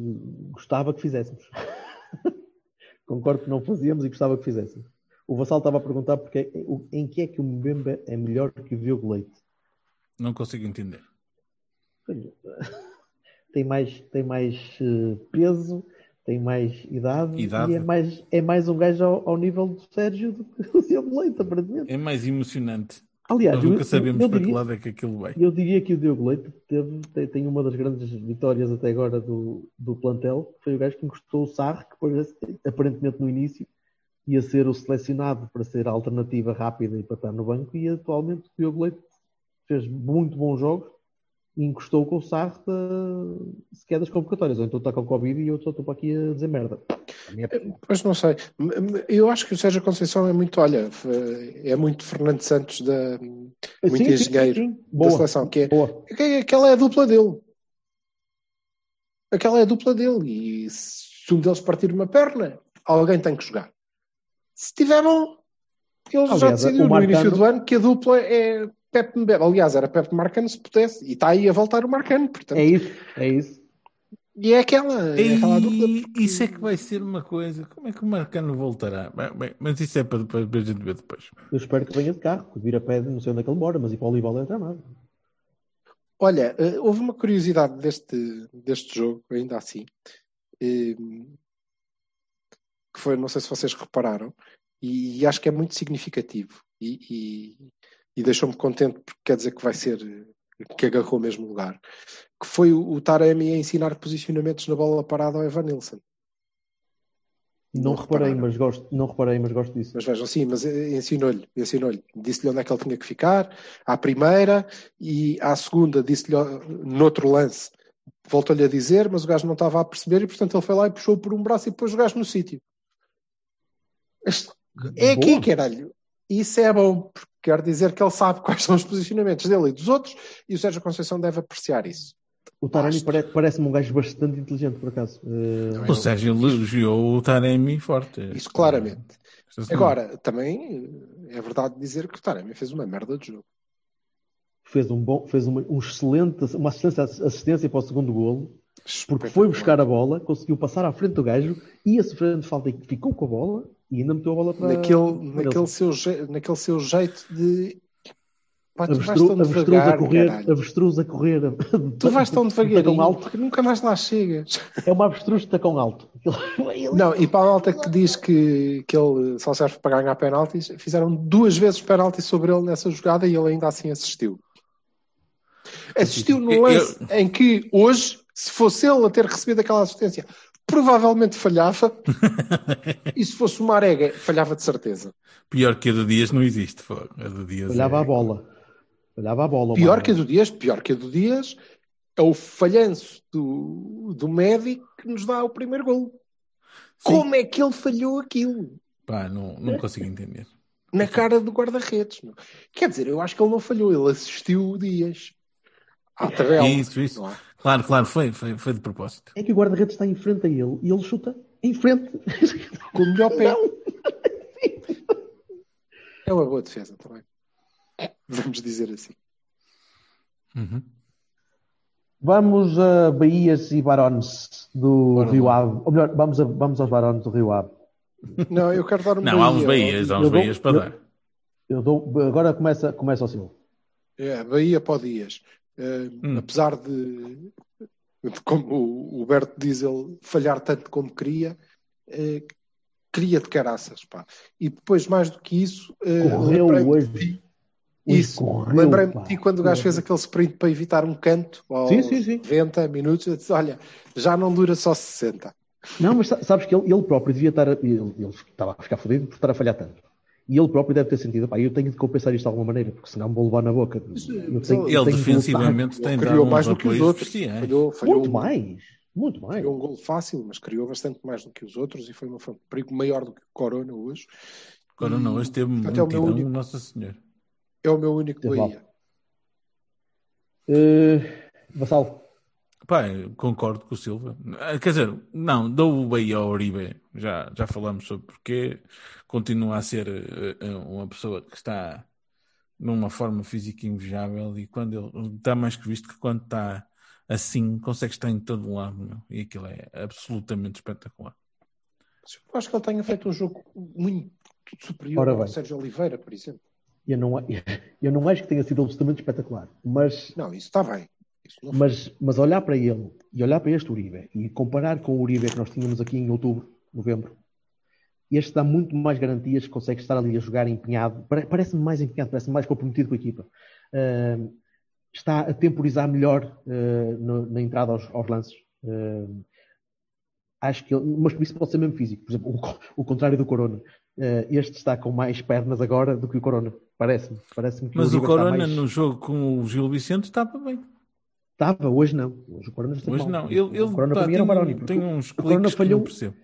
Gostava que fizéssemos. concordo que não fazíamos e gostava que fizéssemos. O Vassal estava a perguntar porque, o- em que é que o Mbemba é melhor que o Diogo Leite. Não consigo entender. Olha, Tem mais, tem mais eh, peso, tem mais idade, Idade. e é mais, é mais um gajo ao, ao nível do Sérgio do que o Diogo Leite, aparentemente. É mais emocionante. Aliás, Nós eu- nunca sabemos eu para que lado é que aquilo vai. Eu diria que o Diogo Leite teve, tem, tem uma das grandes vitórias até agora do, do plantel, que foi o gajo que encostou o Sarre, que depois, aparentemente no início ia ser o selecionado para ser a alternativa rápida e para estar no banco, e atualmente o Diogo Leite fez muito bons jogos encostou com o Sarre sequer das convocatórias. Ou então está com Covid e eu só estou para aqui a dizer merda. Opinião. Mas não sei. Eu acho que o Sérgio Conceição é muito, olha, é muito Fernando Santos da, muito Sim, engenheiro sim, sim. da Boa, seleção, que é, boa. que é- aquela é a dupla dele. Aquela é a dupla dele. E se um deles partir uma perna, alguém tem que jogar. Se tiver bom, ele já Aliás, decidiu o no início Marcano- do ano que a dupla é Pepe Mbemba. Aliás, era Pepe Marcano se pudesse. E está aí a voltar o Marcano. Portanto, É isso, é isso. E é aquela, é aquela. E isso é que vai ser uma coisa. Como é que o Marcano voltará? Bem, bem, mas isso é para depois, para a gente ver depois. Eu espero que venha de carro, que vira pé, não sei onde é que ele mora, mas ir para o Olival é tramado. Olha, eh, houve uma curiosidade deste, deste jogo, ainda assim, eh, que foi, não sei se vocês repararam, e, e acho que é muito significativo e, e- e deixou-me contente porque quer dizer que vai ser que agarrou o mesmo lugar, que foi o, o Taremi a ensinar posicionamentos na bola parada ao Evan Nilsson. Não, Não reparei, repararam. mas gosto, não reparei, mas gosto disso. Mas vejam, sim, mas ensinou-lhe, ensinou-lhe. Disse-lhe onde é que ele tinha que ficar, à primeira, e à segunda disse-lhe noutro lance, voltou-lhe a dizer, mas o gajo não estava a perceber e portanto ele foi lá e puxou por um braço e pôs o gajo no sítio. É aqui, Boa. caralho. Isso é bom, porque quer dizer que ele sabe quais são os posicionamentos dele e dos outros, e o Sérgio Conceição deve apreciar isso. O Taremi parece-me um gajo bastante inteligente, por acaso. É? O Sérgio elogiou o Taremi forte. Isso claramente. Agora, também eh, é verdade dizer que o Taremi fez uma merda de jogo. fez um bom, fez uma, um excelente, uma excelente assistência para o segundo golo, porque foi buscar a bola, conseguiu passar à frente do gajo, ia sofrendo de falta e ficou com a bola e ainda meteu a bola para naquele, naquele, ele. seu, je- naquele seu jeito de. Pá, tu vais tão avestruz devagar, a correr, caralho. avestruz a correr. Tu vais tão devagarinho alto. que nunca mais lá chegas. É uma avestruz de tacão alto. Não, e para a malta que diz que, que ele só serve para ganhar penaltis, fizeram duas vezes penaltis sobre ele nessa jogada e ele ainda assim assistiu. Assistiu no Eu- lance em que hoje, se fosse ele a ter recebido aquela assistência, provavelmente falhava. e se fosse o Marega, falhava de certeza. Pior que a do Dias não existe. A do Dias Olhava é- a bola. Olhava a bola. Pior mano. que a do Dias, pior que a do Dias, é o falhanço do, do médico que nos dá o primeiro gol. Como é que ele falhou aquilo? Pá, não, não consigo entender. na cara do guarda-redes. Quer dizer, eu acho que ele não falhou, ele assistiu o Dias à tabela. Isso, isso. Claro, claro, foi, foi, foi de propósito. É que o guarda-redes está em frente a ele e ele chuta em frente. Com o melhor pé. Não. É uma boa defesa também. Vamos dizer assim. Uhum. Vamos a Bahias e Barões do Bora Rio lá. Ave. Ou melhor, vamos, a- vamos aos Barões do Rio Ave. Não, eu quero dar uma Não, há uns Bahias, há uns Bahias para eu- dar. Eu dou, agora começa, começa o seu. É, Bahia para o Dias. Eh, Hum. Apesar de, de, como o o Berto diz, ele falhar tanto como queria, eh, queria de caraças. Pá. E depois, mais do que isso, eh, Correu lembrei-me hoje. Isso, lembrei-me de ti quando o gajo fez aquele sprint para evitar um canto aos Sim, sim, sim. 90 minutos. Eu disse: Olha, já não dura só 60. Não, mas sa- sabes que ele, ele próprio devia estar. a- Ele, ele estava a ficar fodido por estar a falhar tanto. E ele próprio deve ter sentido, pá, eu tenho de compensar isto de alguma maneira, porque senão me vou levar na boca. Eu tenho- eu Ele tenho defensivamente tem dado criou mais do que os outros. bestiais. Falhou, falhou, Muito um- mais. Muito mais. Criou um gol fácil, mas criou bastante mais do que os outros e foi uma fonte de perigo maior do que o Corona hoje. Corona hoje teve um é o meu tirão, único- Nossa Senhora. É o meu único Bahia. Eh, Vassal, Pá, concordo com o Silva. Ah, Quer dizer, não, dou o Bahia ao Uribe. Já, já falamos sobre porquê. Continua a ser eh, eh, uma pessoa que está numa forma física invejável e quando ele está mais que visto que quando está assim consegue estar em todo lado meu. e aquilo é absolutamente espetacular. Eu acho que ele tenha feito um jogo muito superior ao. Sérgio Oliveira, por exemplo. eu não, eu não acho que tenha sido absolutamente espetacular, mas, Não, isso está bem. Mas, mas olhar para ele e olhar para este Uribe e comparar com o Uribe que nós tínhamos aqui em outubro, novembro, este dá muito mais garantias que consegue estar ali a jogar empenhado. Pare- Parece-me mais empenhado, parece-me mais comprometido com a equipa. Ah, está a temporizar melhor ah, no- na entrada aos, aos lances. Ah, acho que ele, mas isso pode ser mesmo físico. Por exemplo, o, o contrário do Corona. Ah, este está com mais pernas agora do que o Corona. Parece-me. Parece-me que Mas o está Corona mais- no jogo com o Gil Vicente estava bem. Estava, hoje não. Hoje o Corona está Hoje mal. não. Ele, ele o Corona pá, para mim era um tem, Baroni. tem uns o Corona que falhou, não percebo. ele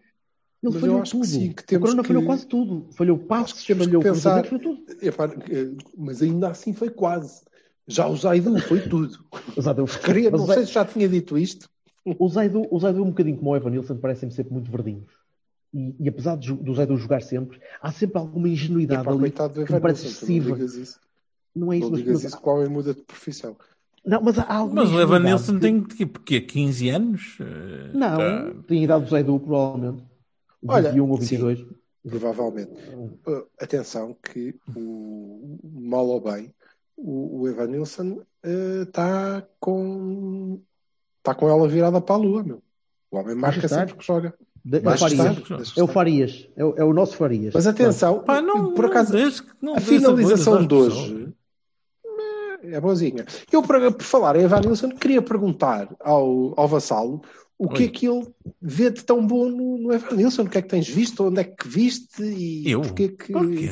Mas eu falhou acho que tudo. sim, que o Corona que- falhou quase tudo. Falhou passos, falhou pensar- falhou tudo. Eh, mas ainda assim foi quase. Já o Zaidu foi tudo. Exato, eu- Queria, não o Zé- sei se já tinha dito isto. O Zaidu, o Zaidu um bocadinho como o Evan Nilsson parecem sempre muito verdinhos. E, e apesar de, do Zaidu jogar sempre, há sempre alguma ingenuidade Epá, ali que me parece não excessiva. digas isso. Não é isso, Não mas, digas mas- isso que o homem muda de profissão. Não, mas há alguma Mas o Evan ingenuidade Nilsson que- tem tipo, quê? 15 anos? Eh, Não, tá- tem a idade do Zaidu, provavelmente. Olha, 21 ou sim. 22. Provavelmente. Uh, atenção que o mal ou bem, o, o Evan Nilsson está com está com ela virada para a lua, meu. O homem marca sempre que joga. De- É Farias. É o. Farias. É o, é o nosso Farias. Mas atenção, Pá, não, por acaso, não não a finalização de hoje eh, é boazinha. Eu, por, por falar em Evan Nilsson, queria perguntar ao, ao Vassalo o que Oi. é que ele vê de tão bom no, no Evan Nilsson, o que é que tens visto, onde é que viste e Eu? porque é que. Porquê?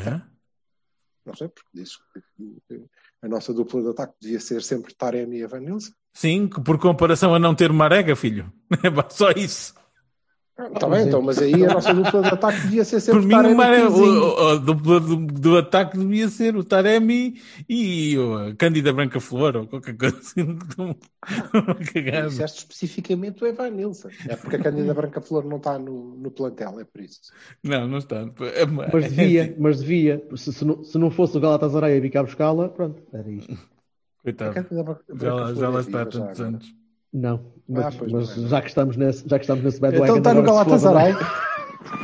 Não sei, porque dizes que a nossa dupla de ataque devia ser sempre Taremi e Evan Nilsson. Sim, que por comparação a não ter Marega, filho. É só isso. Está bem, então, mas aí a nossa dupla de ataque devia ser sempre Por mim, Taremi o, o, o- a dupla do, do ataque devia ser o Taremi e o a Cândida Branca Flor ou qualquer coisa assim. Disseste especificamente o Evan Nilsson. É porque a Cândida Branca Flor não está no, no plantel, é por isso. Não, não está. É, Mas devia, mas devia. Se, se não, se não fosse o Galatasaray a cá buscá-la, pronto, era isto. A Coitado. Já, já lá é está há tantos anos. Não, mas, Ah, mas não é. já, que estamos nesse, já que estamos nesse bandwagon... Então está no se foda, Galatasaray. não é?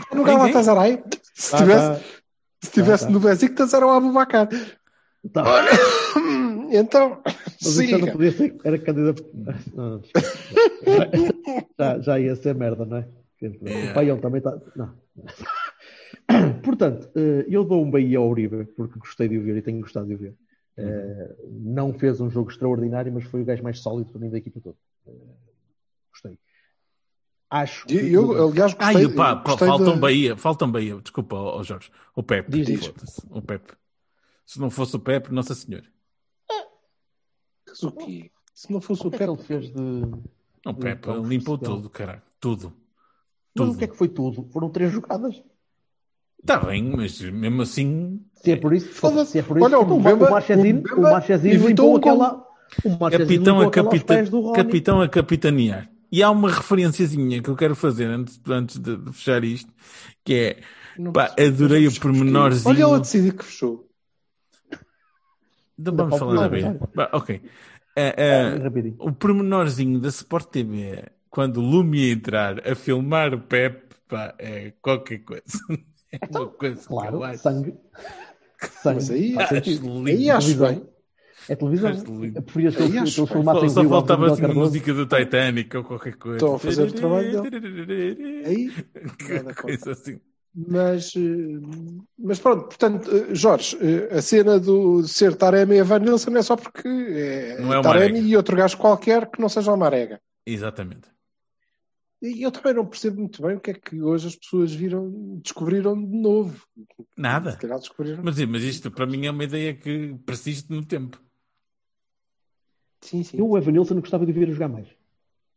Está no Galatasaray. Se Tá, tivesse, tá. se tivesse tá. no Besiktas era o Abubacar. Tá. Então, já não podia ser, era candidato. Não, já, já ia ser merda, não é? O Paião também está. Não. Portanto, eh, eu dou um Bahia ao Uribe, porque gostei de o ver e tenho gostado de o ver. Não fez um jogo extraordinário, mas foi o gajo mais sólido para mim da equipa toda. Eh, Gostei. Acho que. Eu, eu, aliás, gostei, Ai, pá, pá, gostei faltam da- Bahia, faltam Bahia. Desculpa, ó Jorge. O Pepe. Diz, diz. O Pepe. Se não fosse o Pepe, Nossa Senhora. Mas o quê? Se não fosse o O que é Pepe, ele fez de. O de Pepe limpou de tudo, caralho. Tudo. Mas Tudo. o que é que foi tudo? Foram três jogadas. Está bem, mas mesmo assim. Se é por isso, Foda-se. se é por isso, Olha, o então, Mbemba- o Marchesino, o o Mbemba Marchesino evitou limpou um gol. aquela. O Capitão a, capita... capitão a capitanear. E há uma referenciazinha que eu quero fazer antes, antes de, de fechar isto, que é, Não pá, adorei o pormenorzinho. Olha ela decidir que fechou. Então vamos falar da B. ok. Ah, Rapidinho. o pormenorzinho da Sport TV, quando o Lumi entrar a filmar o Pep, pá, é qualquer coisa. É uma coisa que Claro, eu acho. sangue. Sangue. Mas aí, Faz acho sentido. lindo. aí acho bem. É televisão. Acho lindo. Eu preferia que Aí eles filmassem Só faltava assim uma música do Titanic ou qualquer coisa. Estão a fazer o trabalho Aí, Que nada coisa assim. mas, eh, mas pronto, portanto, eh, Jorge, eh, a cena do ser Taremi e Evan Nilsson é só porque é Não é Taremi e outro gajo qualquer que não seja o Marega. Exatamente. E eu também não percebo muito bem o que é que hoje as pessoas viram, descobriram de novo. Se Nada. calhar descobriram. Mas, mas isto para mim é uma ideia que persiste no tempo. Sim, sim. Eu, o Evanilson, gostava de ver jogar mais.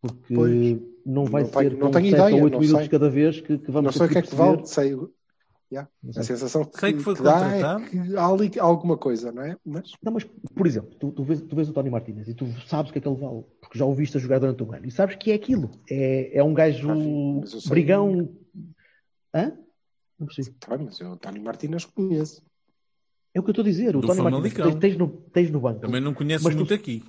Porque Pois. não vai Não ser tenho- não com tenho 7 ideia, ou 8 não minutos sei. cada vez que, que vamos não sei o que é que vale, sei. Yeah. Não A sensação que, Sei que foi que dá é que há ali alguma coisa, não é? Mas Não, mas, por exemplo, tu, tu, vês, tu vês o Tony Martinez e tu sabes o que é que ele vale, porque já o viste a jogar durante um ano e sabes que é aquilo. É, é um gajo sei- brigão. Hã? Não percebi. tá bem, mas eu o Tony Martínez conheço. É o que eu estou a dizer. O Do Tony Martinez tens, tens, no, tens no banco. Também não conheces Mas tu- muito aqui.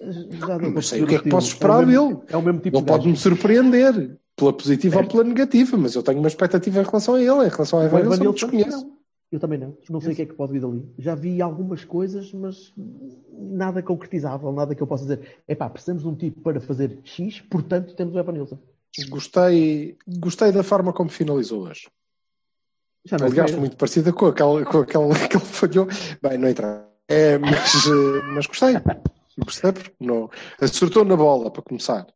Já para Mas sei o que é que posso esperar é dele. É o mesmo tipo Ele pode-me surpreender, pela positiva ou pela negativa, mas eu tenho uma expectativa em relação a ele, em relação a Evan Nilsson, desconheço. Eu também não. Não sei o que é que pode vir dali. Já vi algumas coisas, mas nada concretizável, nada que eu possa dizer. Epá, precisamos de um tipo para fazer X, portanto temos o Evan Nilsson. Gostei, gostei da forma como finalizou hoje. Já não Aliás, muito parecida com aquela, com aquela que ele falhou. Bem, não entra. É, mas, eh, mas gostei. Gostei porque não. Acertou na bola, para começar.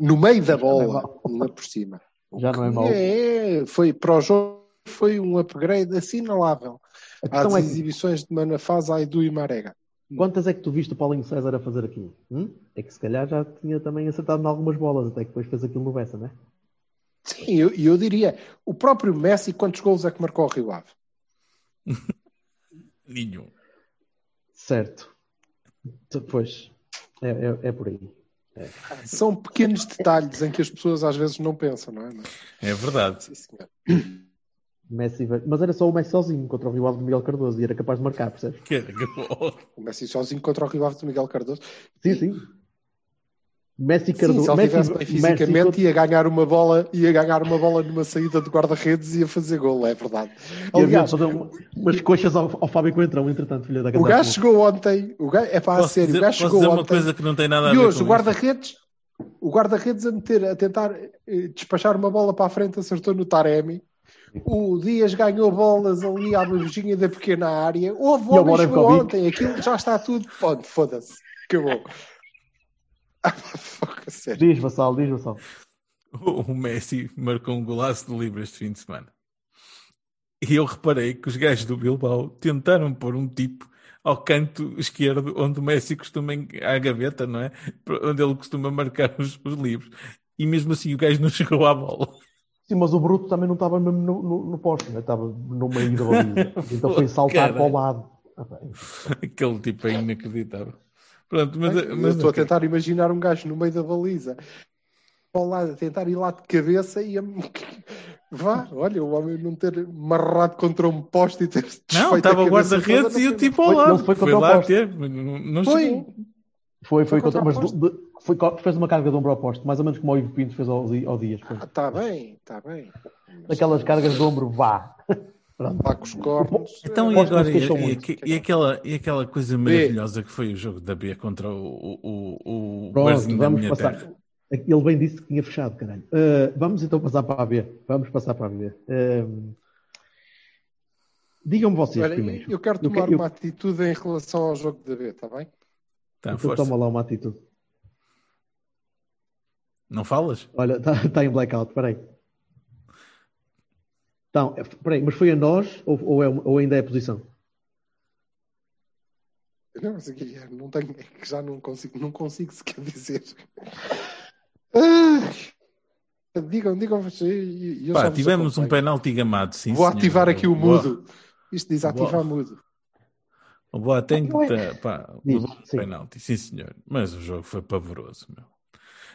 No meio da bola, ainda por cima. O Já não é que mau. É, foi para o jogo, foi um upgrade assinalável A às questão é que, exibições de Manafasa e do Imarega. quantas é que tu viste o Paulinho César a fazer aquilo? Hum? É que se calhar já tinha também acertado em algumas bolas, até que depois fez aquilo no Bessa, não é? Sim, eu, eu diria, o próprio Messi, quantos gols é que marcou ao Rio Ave? Nenhum. Certo. Pois, é, é, é por aí. São pequenos detalhes em que as pessoas às vezes não pensam, não é? Mas, É verdade. sim, senhor. Messi, mas era só o Messi sozinho contra o Rio Ave de Miguel Cardoso e era capaz de marcar, percebes? Que era O Messi sozinho contra o Rio Ave de Miguel Cardoso. Sim, sim. Messi Sim, Cardoso. se ele Messi, estivesse bem fisicamente, Messi, ia ganhar uma bola, ia ganhar uma bola numa saída de guarda-redes e ia fazer gol, é verdade. Aliás, um- umas coxas ao, ao Fábio Coentrão, entretanto, filha da o gajo chegou ontem, o gajo, é para a sério, dizer, o gajo chegou dizer uma ontem. coisa que não tem nada a E ver hoje com o guarda-redes, o guarda-redes a meter, a tentar eh, despachar uma bola para a frente, acertou no Taremi. O Dias ganhou bolas ali à beijinha da pequena área. Houve E chegou ontem, aquilo já está tudo. Pode, foda-se. Acabou. Sério. Diz, Vassal, diz, Vassal. O Messi marcou um golaço de livre este fim de semana. E eu reparei que os gajos do Bilbao tentaram pôr um tipo ao canto esquerdo, onde o Messi costuma, à gaveta, não é? Onde ele costuma marcar os, os livros. e mesmo assim o gajo não chegou à bola. Sim, mas o Bruto também não estava mesmo no, no, no poste, né? estava no meio da baliza. Então foi saltar Caralho. para o lado. Ah. Aquele tipo é inacreditável. Pronto, mas, Eu mas estou a tentar imaginar um gajo no meio da baliza. Ao lado, a tentar ir lá de cabeça e a... Vá, olha, o homem não ter marrado contra um poste e ter Não, estava o guarda-redes e o tipo ao Foi- lado. não foi Foi, contra o lá poste. ter, não, Foi. chegou. Foi, foi, Foi contra, contra mas de- foi, fez uma carga de ombro ao poste, mais ou menos como o Ivo Pinto fez ao, ao Dias. foi. Ah, Está bem, está bem. Aquelas cargas de ombro, vá. Pronto. Os cornos. Então, e Aposto que agora, e, e- e aquela, e aquela coisa maravilhosa que foi o jogo da B contra o, o, o, Pronto, vamos minha passar. terra? Ele bem disse que tinha fechado, caralho. Uh, vamos então passar para a B. Vamos passar para a B. Um, Digam-me vocês Olha, primeiro. eu quero tomar eu- uma atitude em relação ao jogo da B, está bem? Tá, Então força. toma lá uma atitude. Não falas? Olha, está em blackout, peraí. Então, é- peraí, mas foi a nós ou, ou, é, ou ainda é a posição? Não, mas aqui, não tenho, é que já não consigo, não consigo sequer dizer. Ah, digam, digam vocês. Pá, tivemos um penalti gamado, sim. Vou ativar aqui o Boa- mudo. Isto diz ativar Boa. mudo. O Boateng Não é? pá, levou um sim. penalti, sim senhor. Mas o jogo foi pavoroso, meu.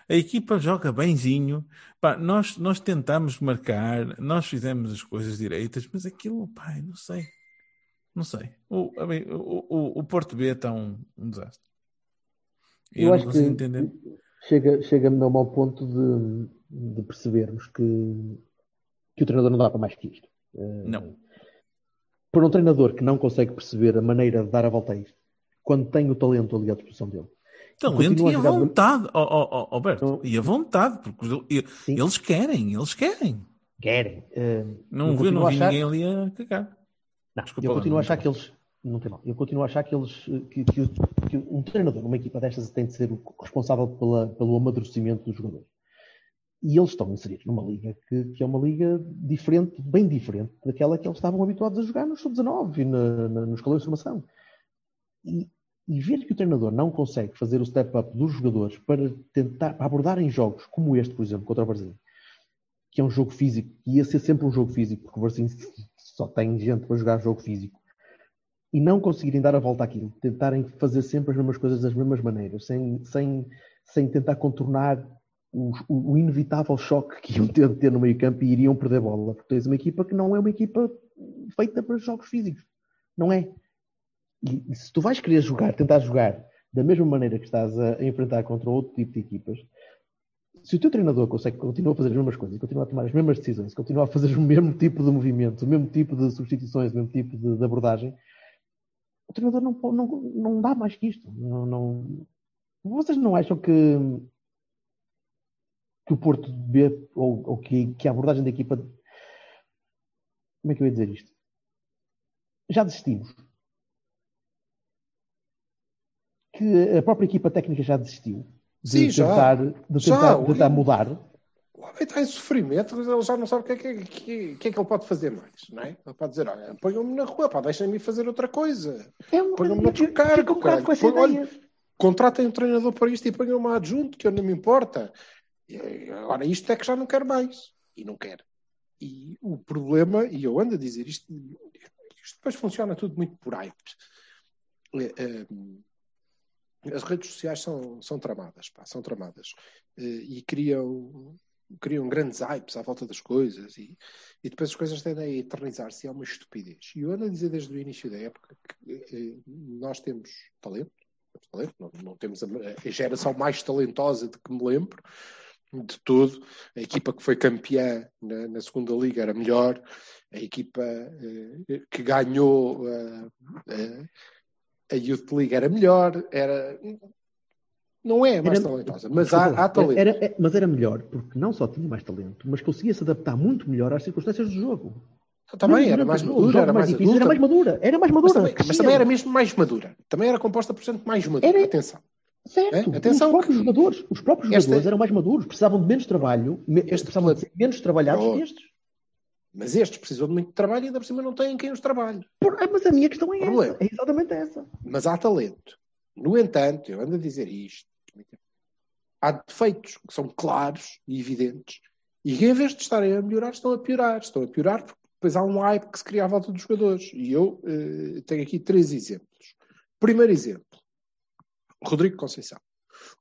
A equipa joga benzinho. Pá, nós, nós tentamos marcar, nós fizemos as coisas direitas, mas aquilo, eu não sei. Não sei. O, o, o, o Porto B está um, um desastre. Eu, Eu não acho que entender. chega, chega-me a mau ponto de, de percebermos que, que o treinador não dá para mais que isto. Eh, Não. Para um treinador que não consegue perceber a maneira de dar a volta a isto, quando tem o talento ali à disposição dele, Talento e a vontade, ó ó, ó, Alberto. Não. E a vontade, porque Sim. eles querem, eles querem. querem. eh, Não, eu vi, não vi achar- ninguém ali a cagar. Não, Desculpa eu continuo a achar que eles. Não tem mal. Eu continuo a achar que eles. Que, que, o- que um treinador numa equipa destas tem de ser o responsável pela, pelo amadurecimento dos jogadores. E eles estão inseridos numa liga que, que é uma liga diferente, bem diferente daquela que eles estavam habituados a jogar no sub-19 e na, na, nos escalões de formação. E, e ver que o treinador não consegue fazer o step-up dos jogadores para tentar para abordarem jogos como este, por exemplo, contra o Brasil, que é um jogo físico, e ia ser sempre um jogo físico, porque o Brasil só tem gente para jogar jogo físico, e não conseguirem dar a volta àquilo, tentarem fazer sempre as mesmas coisas das mesmas maneiras, sem, sem, sem tentar contornar o, o- inevitável choque que iam ter ter no meio campo e iriam perder bola, porque tens uma equipa que não é uma equipa feita para jogos físicos. Não é. E, se tu vais querer jogar, tentar jogar da mesma maneira que estás a, enfrentar contra outro tipo de equipas, se o teu treinador consegue continuar a fazer as mesmas coisas, continua a tomar as mesmas decisões, continua a fazer o mesmo tipo de movimentos, o mesmo tipo de substituições, o mesmo tipo de, de abordagem, o treinador não, não, não dá mais que isto. Não, não- Vocês não acham que, que o Porto B ou, ou que, que a abordagem da equipa. Como é que eu ia dizer isto? Já desistimos. Que a própria equipa técnica já desistiu de Sim, já. tentar, de Já, tentar, o- tentar mudar. O homem está em sofrimento, ele já não sabe o que é que, que- que é que ele pode fazer mais, não é? Ele pode dizer, olha, ponham-me na rua, pá, deixem-me fazer outra coisa. É um, Ponham-me noutro eu- cargo, um com essa Põe- olha, ideia. Contratem um treinador para isto e ponham-me adjunto, que eu não me importa. Agora, isto é que já não quero mais. E não quero. E o problema, e eu ando a dizer isto, isto depois funciona tudo muito por hype. É, é, as redes sociais são, são tramadas, pá, são tramadas. Eh, E criam, criam grandes hypes à volta das coisas e, e depois as coisas tendem a eternizar-se. É uma estupidez. E eu ando a dizer desde o início da época que eh, nós temos talento, temos talento, não, não temos a, a geração mais talentosa de que me lembro de tudo. A equipa que foi campeã na, na segunda liga era melhor. A equipa eh, que ganhou a Youth League era melhor. Era... Não é mais Era- talentosa, mas há, há talento. Era- é- mas era melhor, porque não só tinha mais talento, mas conseguia se adaptar muito melhor às circunstâncias do jogo. Também Não, era não, mais madura, era mais difícil. Era mais madura, era mais madura. Mas também, mas também era mesmo mais madura. Também era composta por gente mais madura. Era- Atenção. Certo, É? Atenção os próprios jogadores, os próprios Esta- jogadores eram mais maduros, precisavam de menos trabalho, Este precisavam de ser menos trabalhados Oh. que estes. Mas estes precisam de muito trabalho e ainda por cima não têm quem os trabalhe. Por- ah, mas a minha questão é essa, é exatamente essa. Mas há talento. No entanto, eu ando a dizer isto. há defeitos que são claros e evidentes e que em vez de estarem a melhorar, estão a piorar. Estão a piorar porque depois há um hype que se cria à volta dos jogadores. E eu eh, tenho aqui três exemplos. Primeiro exemplo, Rodrigo Conceição.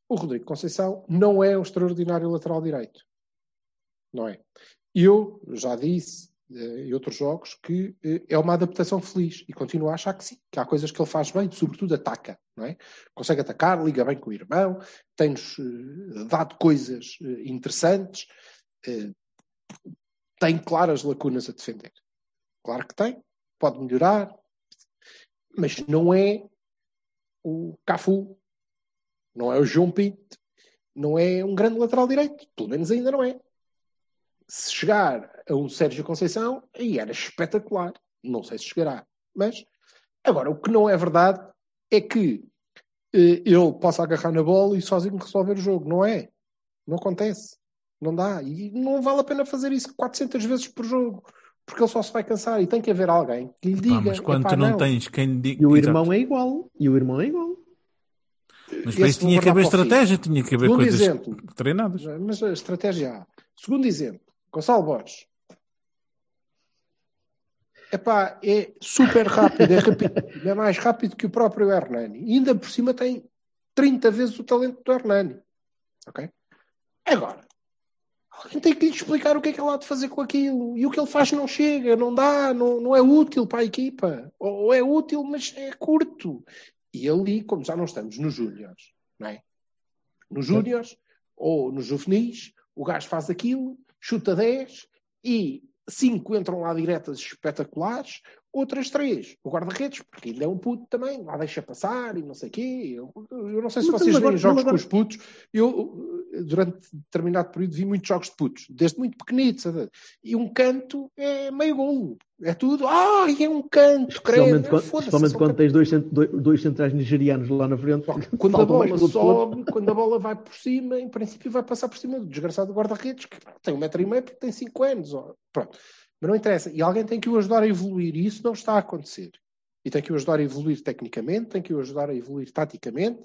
O Rodrigo Conceição não é um extraordinário lateral direito. Não é. Eu já disse eh, em outros jogos que eh, é uma adaptação feliz e continuo a achar que sim, que há coisas que ele faz bem, sobretudo ataca, não é? Consegue atacar, liga bem com o irmão, tem-nos eh, dado coisas interessantes, tem claras lacunas a defender. Claro que tem, pode melhorar, mas não é o Cafu, não é o João Pinto, não é um grande lateral direito, pelo menos ainda não é. Se chegar a um Sérgio Conceição, aí era espetacular. Não sei se chegará. Mas, agora, o que não é verdade é que eh, ele possa agarrar na bola e sozinho resolver o jogo. Não é. Não acontece. Não dá. E não vale a pena fazer isso 400 vezes por jogo. Porque ele só se vai cansar e tem que haver alguém que lhe diga. Pá, mas quando "Epá, tu não, tens quem lhe diga. E o Exato. irmão é igual. E o irmão é igual. Mas para isso tinha que haver estratégia, tinha que haver Segundo coisas exemplo. treinadas. Mas a estratégia há. Segundo exemplo, Gonçalo Borges. Epá, é super rápido, é rápido, é mais rápido que o próprio Hernani. E ainda por cima tem 30 vezes o talento do Hernani. Ok? Agora, alguém tem que lhe explicar o que é que ele há de fazer com aquilo. E o que ele faz não chega, não dá, não, não é útil para a equipa. Ou, ou é útil, mas é curto. E ali, como já não estamos nos Júniors, não é? Nos Júniors ou nos juvenis, o gajo faz aquilo, chuta 10 e 5 entram lá diretas espetaculares, outras 3 o guarda-redes, porque ainda é um puto também, lá deixa passar e não sei o quê. Eu, eu não sei se Mas vocês veem jogos agora- com os putos. Eu, durante determinado período, vi muitos jogos de putos, desde muito pequenitos. sabe? E um canto é meio golo. É tudo, ah, é um canto, credo. Especialmente, quando, tens dois, dois, dois centrais nigerianos lá na frente. quando a bola sobe, quando a bola vai por cima, em princípio vai passar por cima do desgraçado guarda-redes, que tem um metro e meio porque tem cinco anos. ó. Pronto. Mas não interessa. E alguém tem que o ajudar a evoluir. E isso não está a acontecer. E tem que o ajudar a evoluir tecnicamente, tem que o ajudar a evoluir taticamente,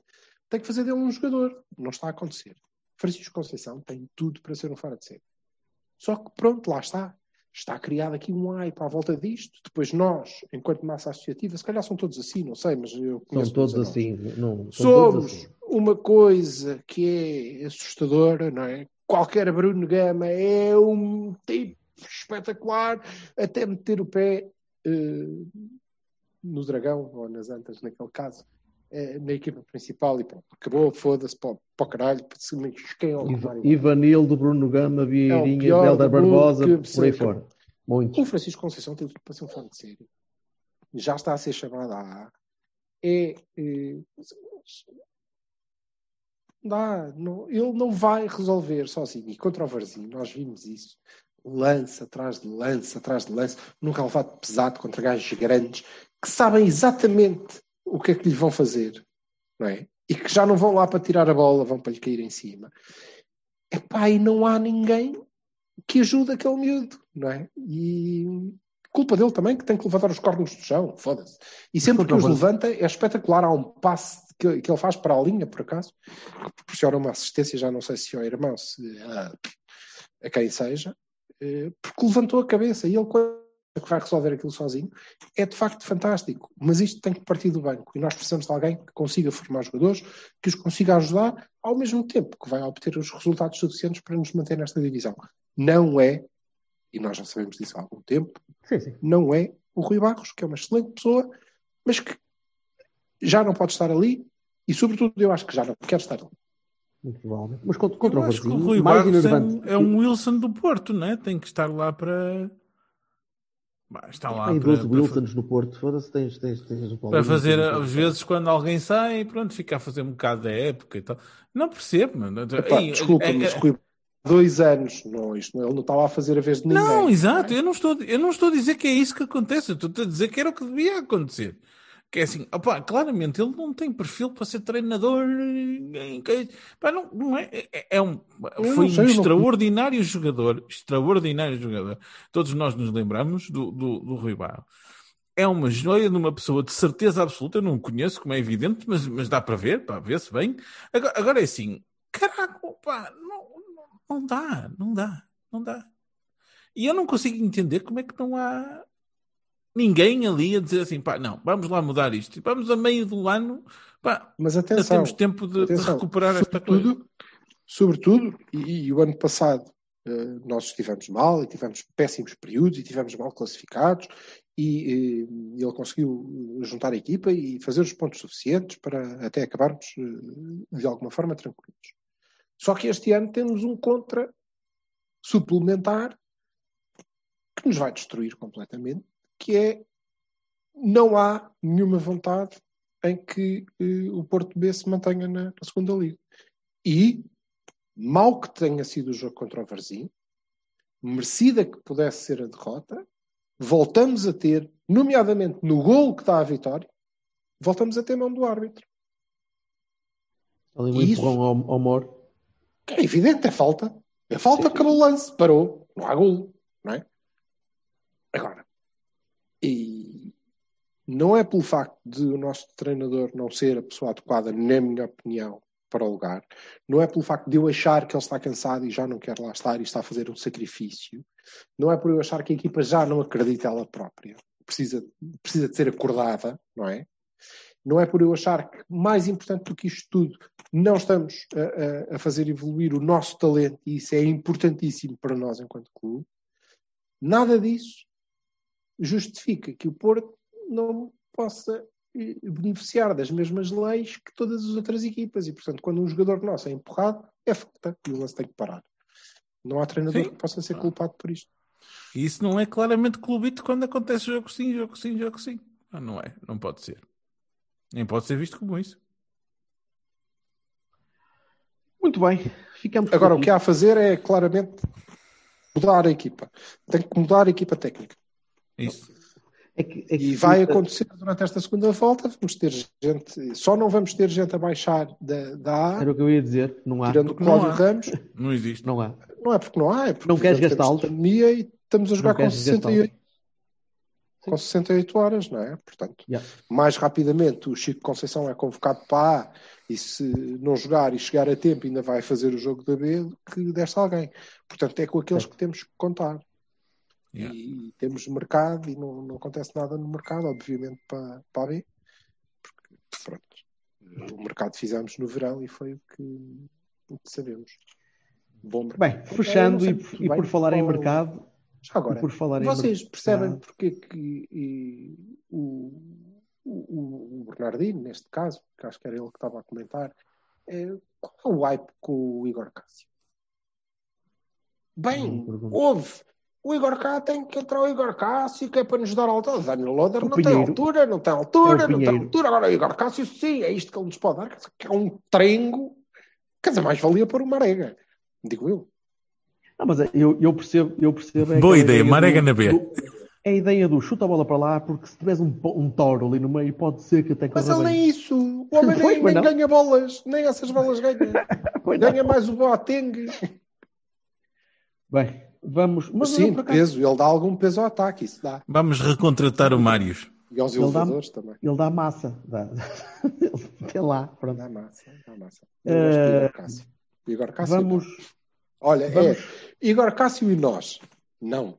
tem que fazer dele um jogador. Não está a acontecer. Francisco Conceição tem tudo para ser um fora de série. Só que pronto, lá está. Está criado aqui um hype à volta disto. Depois nós, enquanto massa associativa, se calhar são todos assim, não sei, mas eu São conheço todos a nós. assim. Não, são todos Somos assim. uma coisa que é assustadora, não é? Qualquer Bruno Gama é um tipo espetacular, até meter o pé eh, no dragão, ou nas antas, naquele caso, eh, na equipa principal, e pronto, acabou, foda-se para, o- para o caralho, quem é o. Ivanildo, Bruno Gama, É Vieirinha, do mundo Barbosa, que por aí fora. Muito. O Francisco Conceição tem tudo para ser um fã de série. Já está a ser chamado a. É. eh, dá, não- ele não vai resolver sozinho. E contra o Varzim, nós vimos isso. Lance atrás de lance, atrás de lance, num calvado pesado contra gajos grandes que sabem exatamente o que é que lhe vão fazer, não é? E que já não vão lá para tirar a bola, vão para lhe cair em cima. Epá, e não há ninguém que ajude aquele miúdo, não é? E culpa dele também que tem que levantar os cornos do chão, foda-se. E sempre que os levanta é espetacular. Há um passe que, que ele faz para a linha, por acaso, que proporciona uma assistência, já não sei se ao irmão, se a, a quem seja, porque levantou a cabeça e ele quando que vai resolver aquilo sozinho é de facto fantástico. Mas isto tem que partir do banco e nós precisamos de alguém que consiga formar jogadores, que os consiga ajudar, ao mesmo tempo que vai obter os resultados suficientes para nos manter nesta divisão. Não é, e nós já sabemos disso há algum tempo, Sim, sim. não é o Rui Barros, que é uma excelente pessoa, mas que já não pode estar ali e, sobretudo, eu acho que já não quer estar ali. Muito provavelmente. Mas contra, contra o Varzim, Rui mais Barros é enervante. um, é um Wilson do Porto, não é? Tem que estar lá para. Bah, está lá Tem para, 12 para, Wilsons no Porto. Foda-se, tens, tens, tens o Paulo. para fazer, às vezes, quando alguém sai, pronto, fica a fazer um bocado da época e tal. Não percebo, mano. Epá, Ei, desculpa, é- mas é- Rui, dois anos, não, isto, não- ele não está lá a fazer a vez de ninguém. Não, exato. não é? Eu não, estou, eu não estou a dizer que é isso que acontece. Eu estou a dizer que era o que devia acontecer. Que é assim, opá, claramente ele não tem perfil para ser treinador. pá, não, não é, é, é um, foi sei, um não- extraordinário jogador. Extraordinário jogador. Todos nós nos lembramos do, do, do Rui Barro. É uma joia de uma pessoa de certeza absoluta. Eu não o conheço, como é evidente, mas, mas dá para ver, para ver se bem. Agora, agora é assim. Caraca, pá, não, não, não dá, não dá, não dá. E eu não consigo entender como é que não há ninguém ali a dizer assim, pá, não, vamos lá mudar isto. Vamos a meio do ano, pá, Mas atenção, temos tempo de, de atenção, recuperar esta coisa. sobretudo, e, e o ano passado eh, nós estivemos mal e tivemos péssimos períodos e tivemos mal classificados e eh, ele conseguiu juntar a equipa e fazer os pontos suficientes para até acabarmos eh, de alguma forma tranquilos. Só que este ano temos um contra suplementar que nos vai destruir completamente, que é não há nenhuma vontade em que eh, o Porto B se mantenha na, na segunda liga. E, mal que tenha sido o jogo contra o Varzim, merecida que pudesse ser a derrota, voltamos a ter, nomeadamente no gol que dá a vitória, voltamos a ter mão do árbitro. Ali um Isso. empurrão ao, ao Mor. É evidente, é falta. É falta, acabou o lance, parou, não há golo, não é? Agora, e não é pelo facto de o nosso treinador não ser a pessoa adequada, na minha opinião, para o lugar, não é pelo facto de eu achar que ele está cansado e já não quer lá estar e está a fazer um sacrifício, não é por eu achar que a equipa já não acredita ela própria, precisa, precisa de ser acordada, não é? Não é por eu achar que, mais importante do que isto tudo, não estamos a, a- a fazer evoluir o nosso talento e isso é importantíssimo para nós enquanto clube. Nada disso justifica que o Porto não possa eh, beneficiar das mesmas leis que todas as outras equipas e, portanto, quando um jogador nosso é empurrado, é falta e o lance tem que parar. Não há treinador Sim. que possa ser culpado por isto. E isso não é claramente clubite quando acontece jogo sim, jogo sim, jogo sim. Ah, não é, não pode ser. Nem pode ser visto como isso. Muito bem, ficamos Agora, o que há a fazer é claramente mudar a equipa. Tem que mudar a equipa técnica. Isso. É que- é que- E vai acontecer durante esta segunda volta. Vamos ter gente, só não vamos ter gente a baixar da, da A, Era o que eu ia dizer. Não há. tirando o Cláudio. Ramos. Não existe. Não há. Não é porque não há, é porque Não queres gastá-los? pandemia e estamos a jogar com queres 68, com 68 horas, não é? Portanto, Yeah. mais rapidamente o Chico Conceição é convocado para A e se não jogar e chegar a tempo ainda vai fazer o jogo da B do que desta alguém. Portanto, é com aqueles Certo. que temos que contar. Yeah. E temos mercado e não, não acontece nada no mercado, obviamente, para, para a B. Porque, pronto, o mercado fizemos no verão e foi o que, o que sabemos. Bom mercado. Bem, fechando Eu e, e bem por falar em mercado, Já agora, e por falar em vocês mercado- percebem porque é que e, o, o, o Bernardino, neste caso, que acho que era ele que estava a comentar, é, qual é o hype com o Igor Cássio? Bem, houve. O Igor Cássio tem que entrar o Igor Cássio, que é para nos dar altura. O Daniel Loder O não tem altura, não tem É altura, o não tem altura. Agora o Igor Cássio, sim, é isto que ele nos pode dar. Que é um trengo. Quer dizer, mais valia pôr uma arega. Digo eu. Não, mas eu, eu percebo, eu percebo. é Boa ideia, do- Marega na B. do- É a ideia do chuta a bola para lá, porque se tiveres um, um toro ali no meio, pode ser que até Mas corra ele nem isso. O homem Pois, nem, mas nem ganha bolas. Nem essas bolas ganha. Ganha mais o Boateng. Bem, vamos. Mas Sim, peso. Ele dá algum peso ao ataque. Isso dá. Vamos recontratar o Marius. E aos Ele dá- elevadores também. ele dá massa. Dá. Tem lá, pronto. Dá massa. Dá massa. Eh, Igor Cássio. Igor Cássio. Vamos. Olha, vamos- é Igor Cássio e nós. Não.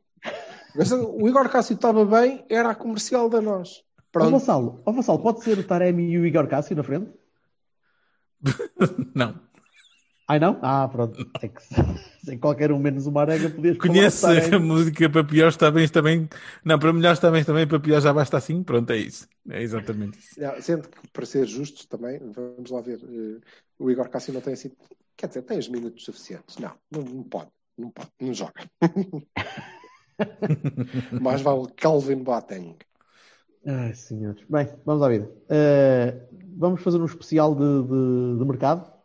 Mas o Igor Cássio estava bem, era a comercial da nós. Ó Pronto. Vassalo, ó Vassalo, pode ser o Taremi e o Igor Cássio na frente? Não. Ai não? Ah, pronto. É sem qualquer um menos uma arega podias Conhece a música para pior está bem, está bem. Não, para melhor está bem, está bem, para pior já basta assim. Pronto, é isso. É exatamente isso. Não, Sendo que, para ser justos também, vamos lá ver. eh, o Igor Cássio não tem assim. Quer dizer, tem os minutos suficientes. Não, não, não pode. Não pode. Não joga. Mais vale Calvin Boateng. Ai, senhores. Bem, vamos à vida. Eh, vamos fazer um especial de, de, de mercado.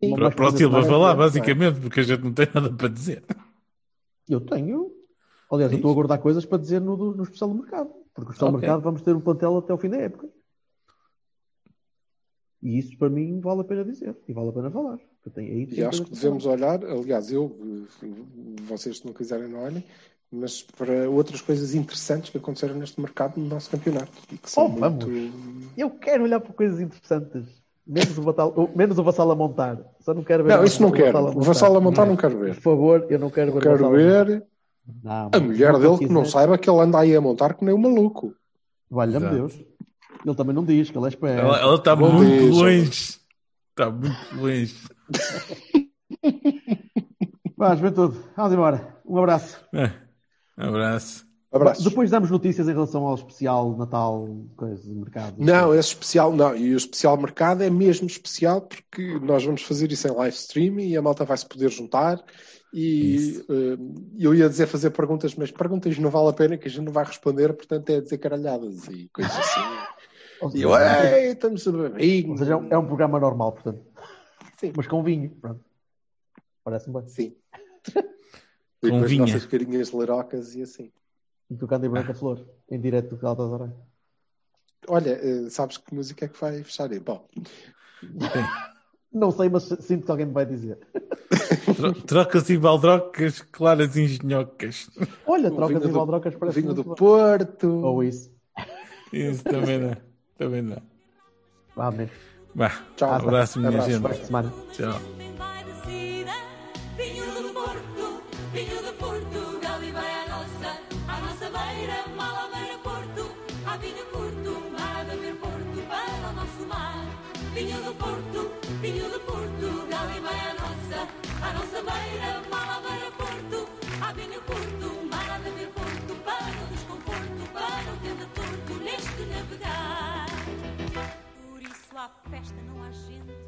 Para, mais para o Silva falar, é? basicamente, porque a gente não tem nada para dizer. Eu tenho. Aliás, eu estou a guardar coisas para dizer no, do- no especial do mercado. Porque o especial do Ok. mercado vamos ter um plantel até o fim da época. E isso para mim vale a pena dizer. E vale a pena falar. Eu tenho aí E acho que devemos falar. olhar, aliás, eu, vocês se não quiserem não olhem, mas para outras coisas interessantes que aconteceram neste mercado no nosso campeonato. E que são Oh, vamos. muito. Eu quero olhar para coisas interessantes. Menos o, vassal, o- menos o vassal a montar. Só não quero ver. Não, isso não o quero. vassal a O vassal a montar não quero ver. Por favor, eu não quero ver. Quero ver Não, a mulher dele que não saiba que ele anda aí a montar que nem um maluco. Valha-me. Deus. Ele também não diz que ele é esperto. Ela, ela está muito dia, longe. Está muito longe. Vá, juventude. Vamos embora. Um abraço. É. Um abraço. Abraços. Depois damos notícias em relação ao especial Natal, coisa de mercado. Não, esse especial não. E o especial mercado é mesmo especial porque nós vamos fazer isso em live stream e a malta vai se poder juntar. E eh, eu ia dizer fazer perguntas, mas perguntas não vale a pena que a gente não vai responder, portanto é dizer caralhadas e coisas assim. Ou E eu, ei, estamos a beber. ou seja, é um- é um programa normal, portanto. Sim. Mas com vinho. Pronto. Parece-me bem. Sim. Com com as vinha. nossas carinhas lerocas e assim. E tocando em Branca Flor, em direto do Galatasaray. Olha, eh, sabes que música é que vai fechar aí? Bom, Não sei, mas sinto que alguém me vai dizer. Tro- Trocas e baldrocas, claras e engenhocas. Olha, trocas e baldrocas parece vinho do muito bem. Porto. Ou isso. Isso também não. Também não. Vá, mesmo. Vá, Tchau. um abraço, minha Abraço, gente. Tchau. Alzabeira, Malabar, Porto, Avenida Porto, mar de beber Porto, para o desconforto, para o tenda torto, neste navegar. Por isso a festa, não há gente